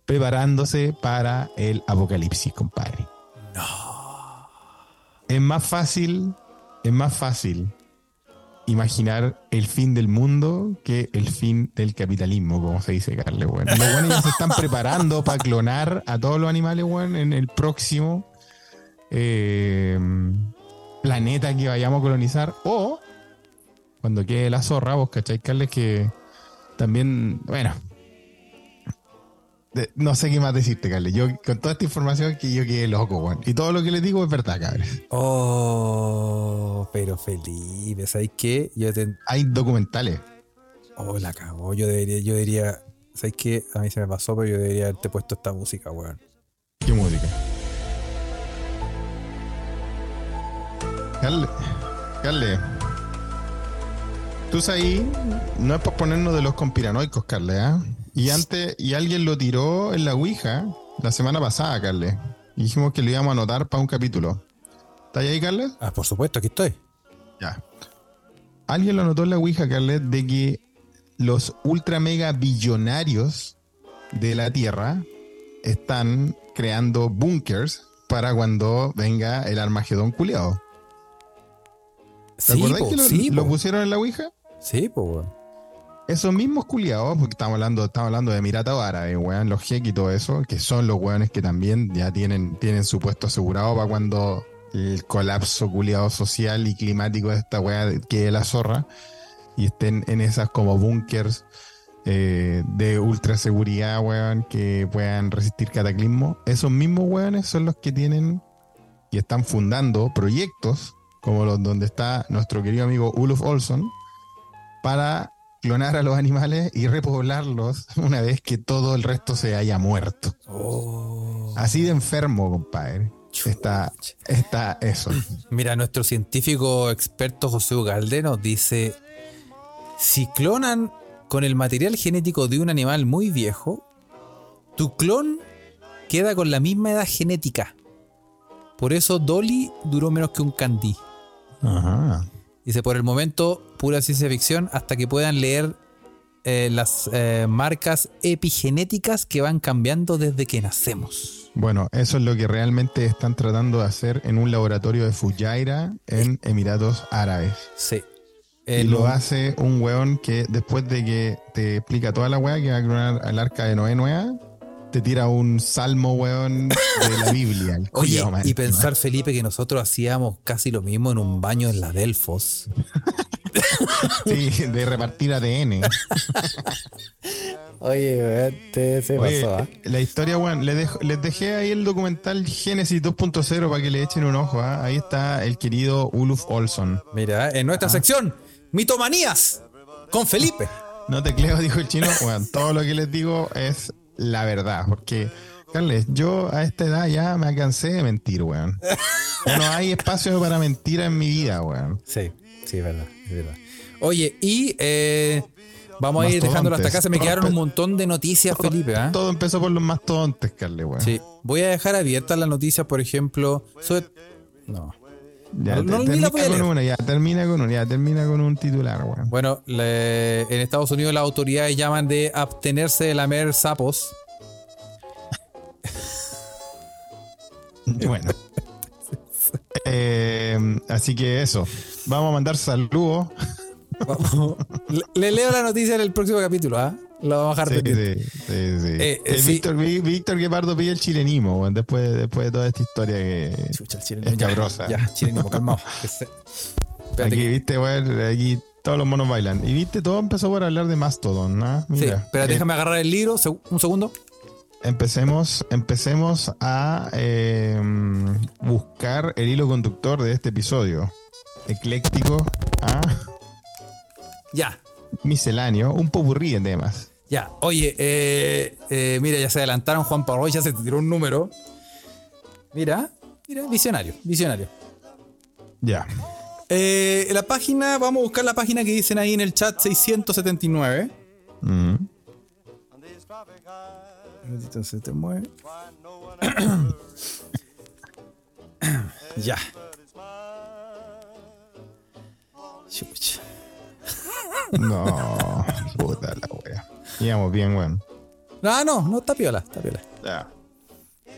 preparándose para el apocalipsis, compadre. No. Es más fácil, es más fácil imaginar el fin del mundo que el fin del capitalismo, como se dice, Carle, bueno. Los buenos ya se están preparando para clonar a todos los animales, bueno, en el próximo eh, planeta que vayamos a colonizar. O cuando quede la zorra, vos cacháis, Carles, que también, bueno, no sé qué más decirte, Carles. Yo, con toda esta información que yo quedé loco, weón. Y todo lo que les digo es verdad, cabrón. Oh, pero Felipe, ¿sabes qué? Yo Hay documentales. Oh, la cagó. Yo debería, yo diría, ¿sabes qué? A mí se me pasó, pero yo debería haberte puesto esta música, weón. ¿Qué música? Carle, Carle. Tú ahí, no es por ponernos de los conspiranoicos, Carle, ¿ah? Y antes, y alguien lo tiró en la Ouija la semana pasada, Carles. Y dijimos que lo íbamos a anotar para un capítulo. ¿Estás ahí, Carles? Ah, por supuesto, aquí estoy. Ya. Alguien lo anotó en la Ouija, Carles, de que los ultra mega billonarios de la Tierra están creando bunkers para cuando venga el Armagedón culiado. ¿Te sí, que lo, lo, pusieron en la Ouija? Sí, pues, esos mismos culiados, porque estamos hablando, estamos hablando de Emiratos Árabes, weón, los jeques y todo eso, que son los weones que también ya tienen, tienen su puesto asegurado para cuando el colapso culiado social y climático de esta weá quede la zorra y estén en esas como búnkers eh, de ultra seguridad, weón, que puedan resistir cataclismo. Esos mismos weones son los que tienen y están fundando proyectos como los donde está nuestro querido amigo Ulf Olson para clonar a los animales y repoblarlos una vez que todo el resto se haya muerto. Oh. Así de enfermo, compadre. Está, está eso. Mira, nuestro científico experto José Ugalde nos dice: si clonan con el material genético de un animal muy viejo, tu clon queda con la misma edad genética. Por eso Dolly duró menos que un Candy. Ajá. Dice, por el momento, pura ciencia ficción, hasta que puedan leer eh, las eh, marcas epigenéticas que van cambiando desde que nacemos. Bueno, eso es lo que realmente están tratando de hacer en un laboratorio de Fujairah en Emiratos Árabes. Sí. y lo hace un weón que después de que te explica toda la weá que va a clonar al arca de Noé Nueva, te tira un salmo, weón, de la [LAUGHS] Biblia. Oye, y pensar, Felipe, que nosotros hacíamos casi lo mismo en un baño en la Delfos. [LAUGHS] sí, de repartir ADN. [LAUGHS] Oye, este se pasó. ¿ah? La historia, weón, les, les, dejé ahí el documental Génesis 2.0 para que le echen un ojo. ¿ah? Ahí está el querido Uluf Olson. Mira, en nuestra ah. sección, Mitomanías, con Felipe. No te creo, dijo el chino. Bueno, todo lo que les digo es la verdad, porque, Carles, yo a esta edad ya me cansé de mentir, weón. no hay espacio para mentir en mi vida, weón. Sí, sí, es verdad, es verdad. Oye, y eh, vamos a ir dejándolo hasta acá. Se me quedaron un montón de noticias, Felipe. ¿ah? Todo empezó por los más tontes, Carles, weón. Sí, voy a dejar abiertas las noticias, por ejemplo. No. Ya, termina con una, ya termina con una, ya termina con un titular, weón. Bueno, en Estados Unidos las autoridades llaman de abstenerse de lamer sapos. [LAUGHS] bueno. Eh, así que eso. Vamos a mandar saludos. Le, leo la noticia en el próximo capítulo, ¿ah? Lo vamos a dejar sí, sí, sí, eh, eh, Víctor, Víctor Guepardo pide el chilenismo, después, después de toda esta historia que Chucha, el es cabrosa. Ya, ya chilenismo, calmado. [LAUGHS] aquí, viste, bueno, aquí todos los monos bailan. Y viste, todo empezó por hablar de Mastodon, ¿no? Mira, sí, espera, déjame agarrar el libro, un segundo. Empecemos, empecemos a eh, buscar el hilo conductor de este episodio. Ecléctico a... Ya. Misceláneo, un popurrí de temas. Ya, oye, eh, eh, mira, ya se adelantaron Juan Pablo, ya se tiró un número. Mira, mira, visionario, visionario. Ya. Eh, la página, vamos a buscar la página que dicen ahí en el chat 679. Mm. Se te mueve. ya. No, puta la wea. Íbamos bien, weón. No, no, no, está piola, está piola. Ya.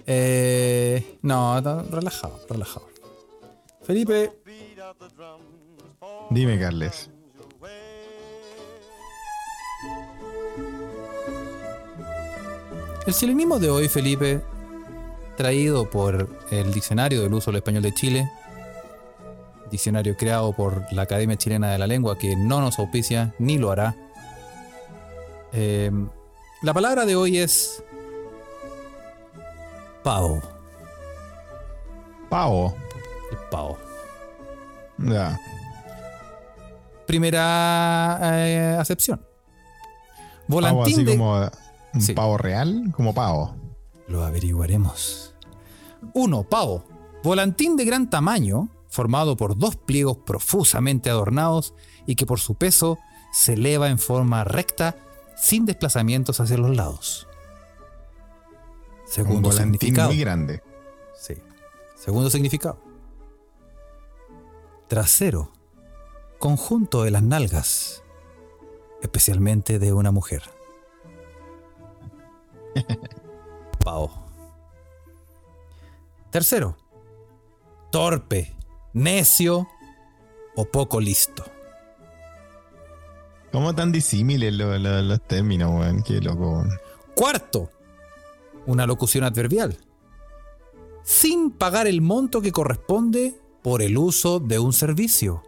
Eh, no, relajado, relajado. Felipe. Dime, Carles. El chilenismo de hoy, Felipe, traído por el Diccionario del Uso del Español de Chile, diccionario creado por la Academia Chilena de la Lengua, que no nos auspicia ni lo hará. Em, la palabra de hoy es pavo. Pavo. El pavo. Ya. Primera eh, acepción. Volantín así como un pavo real, como pavo. Lo averiguaremos. 1. Pavo. Volantín de gran tamaño, formado por dos pliegos profusamente adornados y que por su peso se eleva en forma recta sin desplazamientos hacia los lados. Segundo Un significado. muy grande. Sí. Segundo significado. Trasero. Conjunto de las nalgas. Especialmente de una mujer. [LAUGHS] Pau. Tercero. Torpe necio o poco listo. ¿Cómo tan disímiles los, términos, weón? Qué loco. Cuarto, una locución adverbial. Sin pagar el monto que corresponde por el uso de un servicio.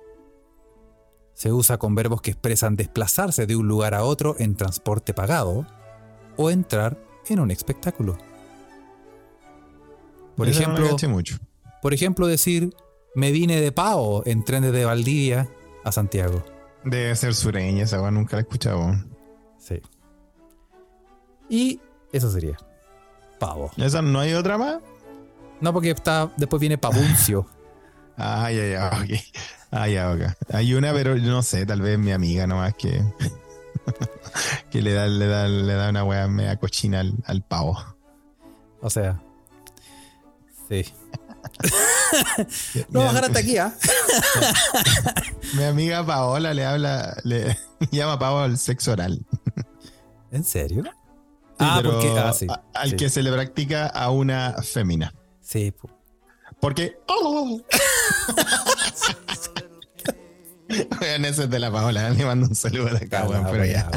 Se usa con verbos que expresan desplazarse de un lugar a otro en transporte pagado o entrar en un espectáculo. Por ejemplo, mucho. por ejemplo, decir me vine de pavo en tren de Valdivia a Santiago. Debe ser sureña, esa nunca la he escuchado. Sí. Y eso sería. Pavo. ¿Esa no hay otra más? No, porque está, después viene Pabuncio. [LAUGHS] ah, ya, ya, ok. Ah, ya, ok. Hay una, pero no sé, tal vez mi amiga nomás que. [LAUGHS] que le da, le da, le da una wea media cochina al, al pavo. O sea. Sí. [LAUGHS] [LAUGHS] no bajar hasta aquí, ¿ah? [LAUGHS] Mi amiga Paola le habla, le [LAUGHS] llama Pavo al sexo oral. ¿En serio? ah, porque ah, sí, al que se le practica a una fémina. Sí. Porque. Vean, ese es de la Paola. Le mando un saludo de acá, weón, pero ya.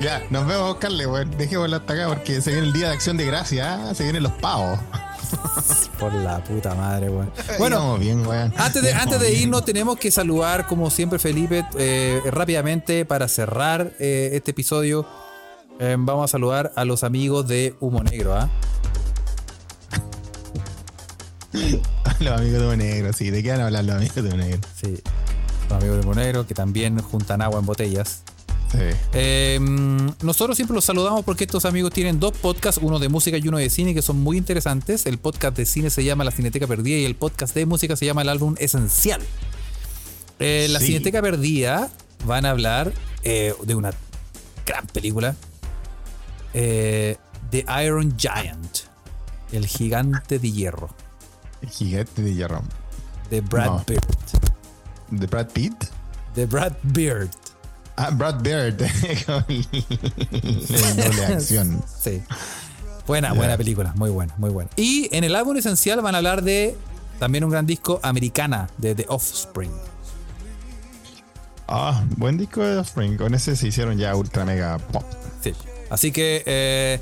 Ya, nos vemos, Carle, weón. Dejémoslo hasta acá porque se viene el día de acción de gracia, ¿ah? se vienen los pavos. [LAUGHS] Por la puta madre, weón. Bueno, bien, antes de, antes de irnos, tenemos que saludar, como siempre, Felipe, eh, rápidamente para cerrar eh, este episodio. Eh, vamos a saludar a los amigos de Humo Negro, ¿ah? [LAUGHS] los amigos de Humo Negro, sí. ¿De qué van a hablar los amigos de Humo Negro? Sí. Los amigos de Humo Negro que también juntan agua en botellas. Em, nosotros siempre los saludamos porque estos amigos tienen dos podcasts, uno de música y uno de cine, que son muy interesantes. El podcast de cine se llama La Cineteca Perdida y el podcast de música se llama El Álbum Esencial. Eh, la Cineteca Perdida van a hablar eh, de una gran película, The eh, Iron Giant, el gigante de hierro. El gigante de hierro. De Brad Pitt. ¿De Brad Pitt? De Brad Beard. Ah, Brad Bird. [LAUGHS] doble acción. Sí. Buena, buena película. Muy buena, muy buena. Y en el álbum esencial van a hablar de también un gran disco americana de The Offspring. Ah, buen disco de Offspring. Con ese se hicieron ya ultra mega pop. Sí. Así que eh,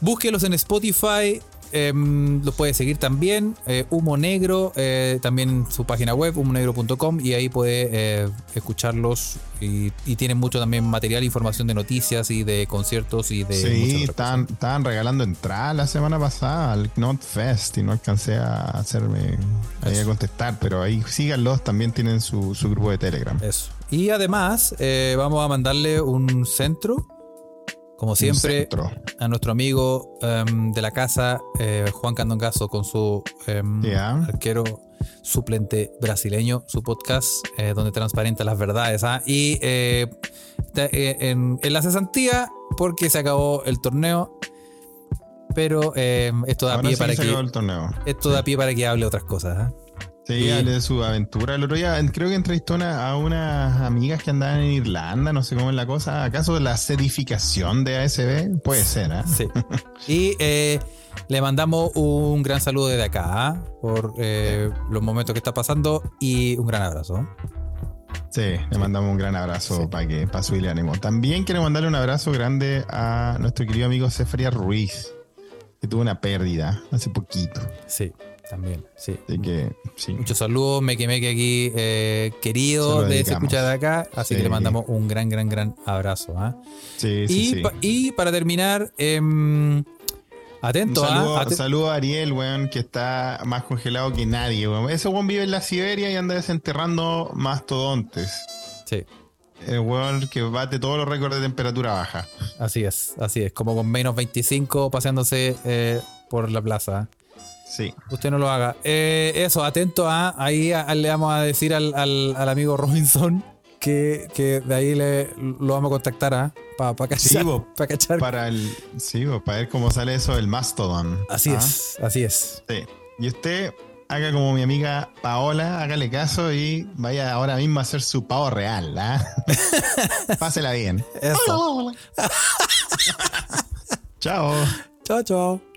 búsquelos en Spotify. Em, lo puede seguir también. Eh, Humo Negro, eh, también su página web, humonegro.com, y ahí puede eh, escucharlos. Y, tienen mucho también material, información de noticias y de conciertos y de. Sí, estaban, regalando entradas la semana pasada al Knot Fest y no alcancé a hacerme a contestar, pero ahí síganlos, también tienen su, su grupo de Telegram. Eso. Y además, vamos a mandarle un centro como siempre, a nuestro amigo em, de la casa, eh, Juan Candongazo, con su em, arquero suplente brasileño, su podcast, eh, donde transparenta las verdades. ¿ah? Y eh, en, la cesantía, porque se acabó el torneo. Pero em, esto da pie para que. Esto da pie para que hable otras cosas. Sí, de su aventura. El otro día creo que entrevistó a unas amigas que andaban en Irlanda, no sé cómo es la cosa. ¿Acaso la sedificación de ASB? Puede ser, ¿eh? Sí. y eh, le mandamos un gran saludo desde acá ¿ah? por eh, los momentos que está pasando y un gran abrazo. Sí, le mandamos un gran abrazo para que para subirle ánimo. También quiero mandarle un abrazo grande a nuestro querido amigo Cefaria Ruiz, que tuvo una pérdida hace poquito. Sí. También, sí. Así que, sí. Muchos saludos, me quemé que aquí, eh, querido de ese escucha de acá. Así que le mandamos un gran, gran, gran abrazo. ¿ah? Sí, sí, y, y para terminar, eh, atento. ¿ah? Un saludo, a Ariel, weón, que está más congelado que nadie, weón. Ese weón vive en la Siberia y anda desenterrando mastodontes. Sí. El weón que bate todos los récords de temperatura baja. Así es, así es. Como con menos 25 paseándose eh, por la plaza. Sí. Usted no lo haga. Eh, eso, atento a. Ahí le vamos a decir al, amigo Robinson que, de ahí le, lo vamos a contactar ¿ah? para pa cachar, cachar. Para el, sí, para ver cómo sale eso del Mastodon. Así ¿ah? es, así es. Sí. Y usted haga como mi amiga Paola, hágale caso y vaya ahora mismo a hacer su pavo real. ¿ah? [LAUGHS] Pásela bien. Eso. chao. Chao, chao.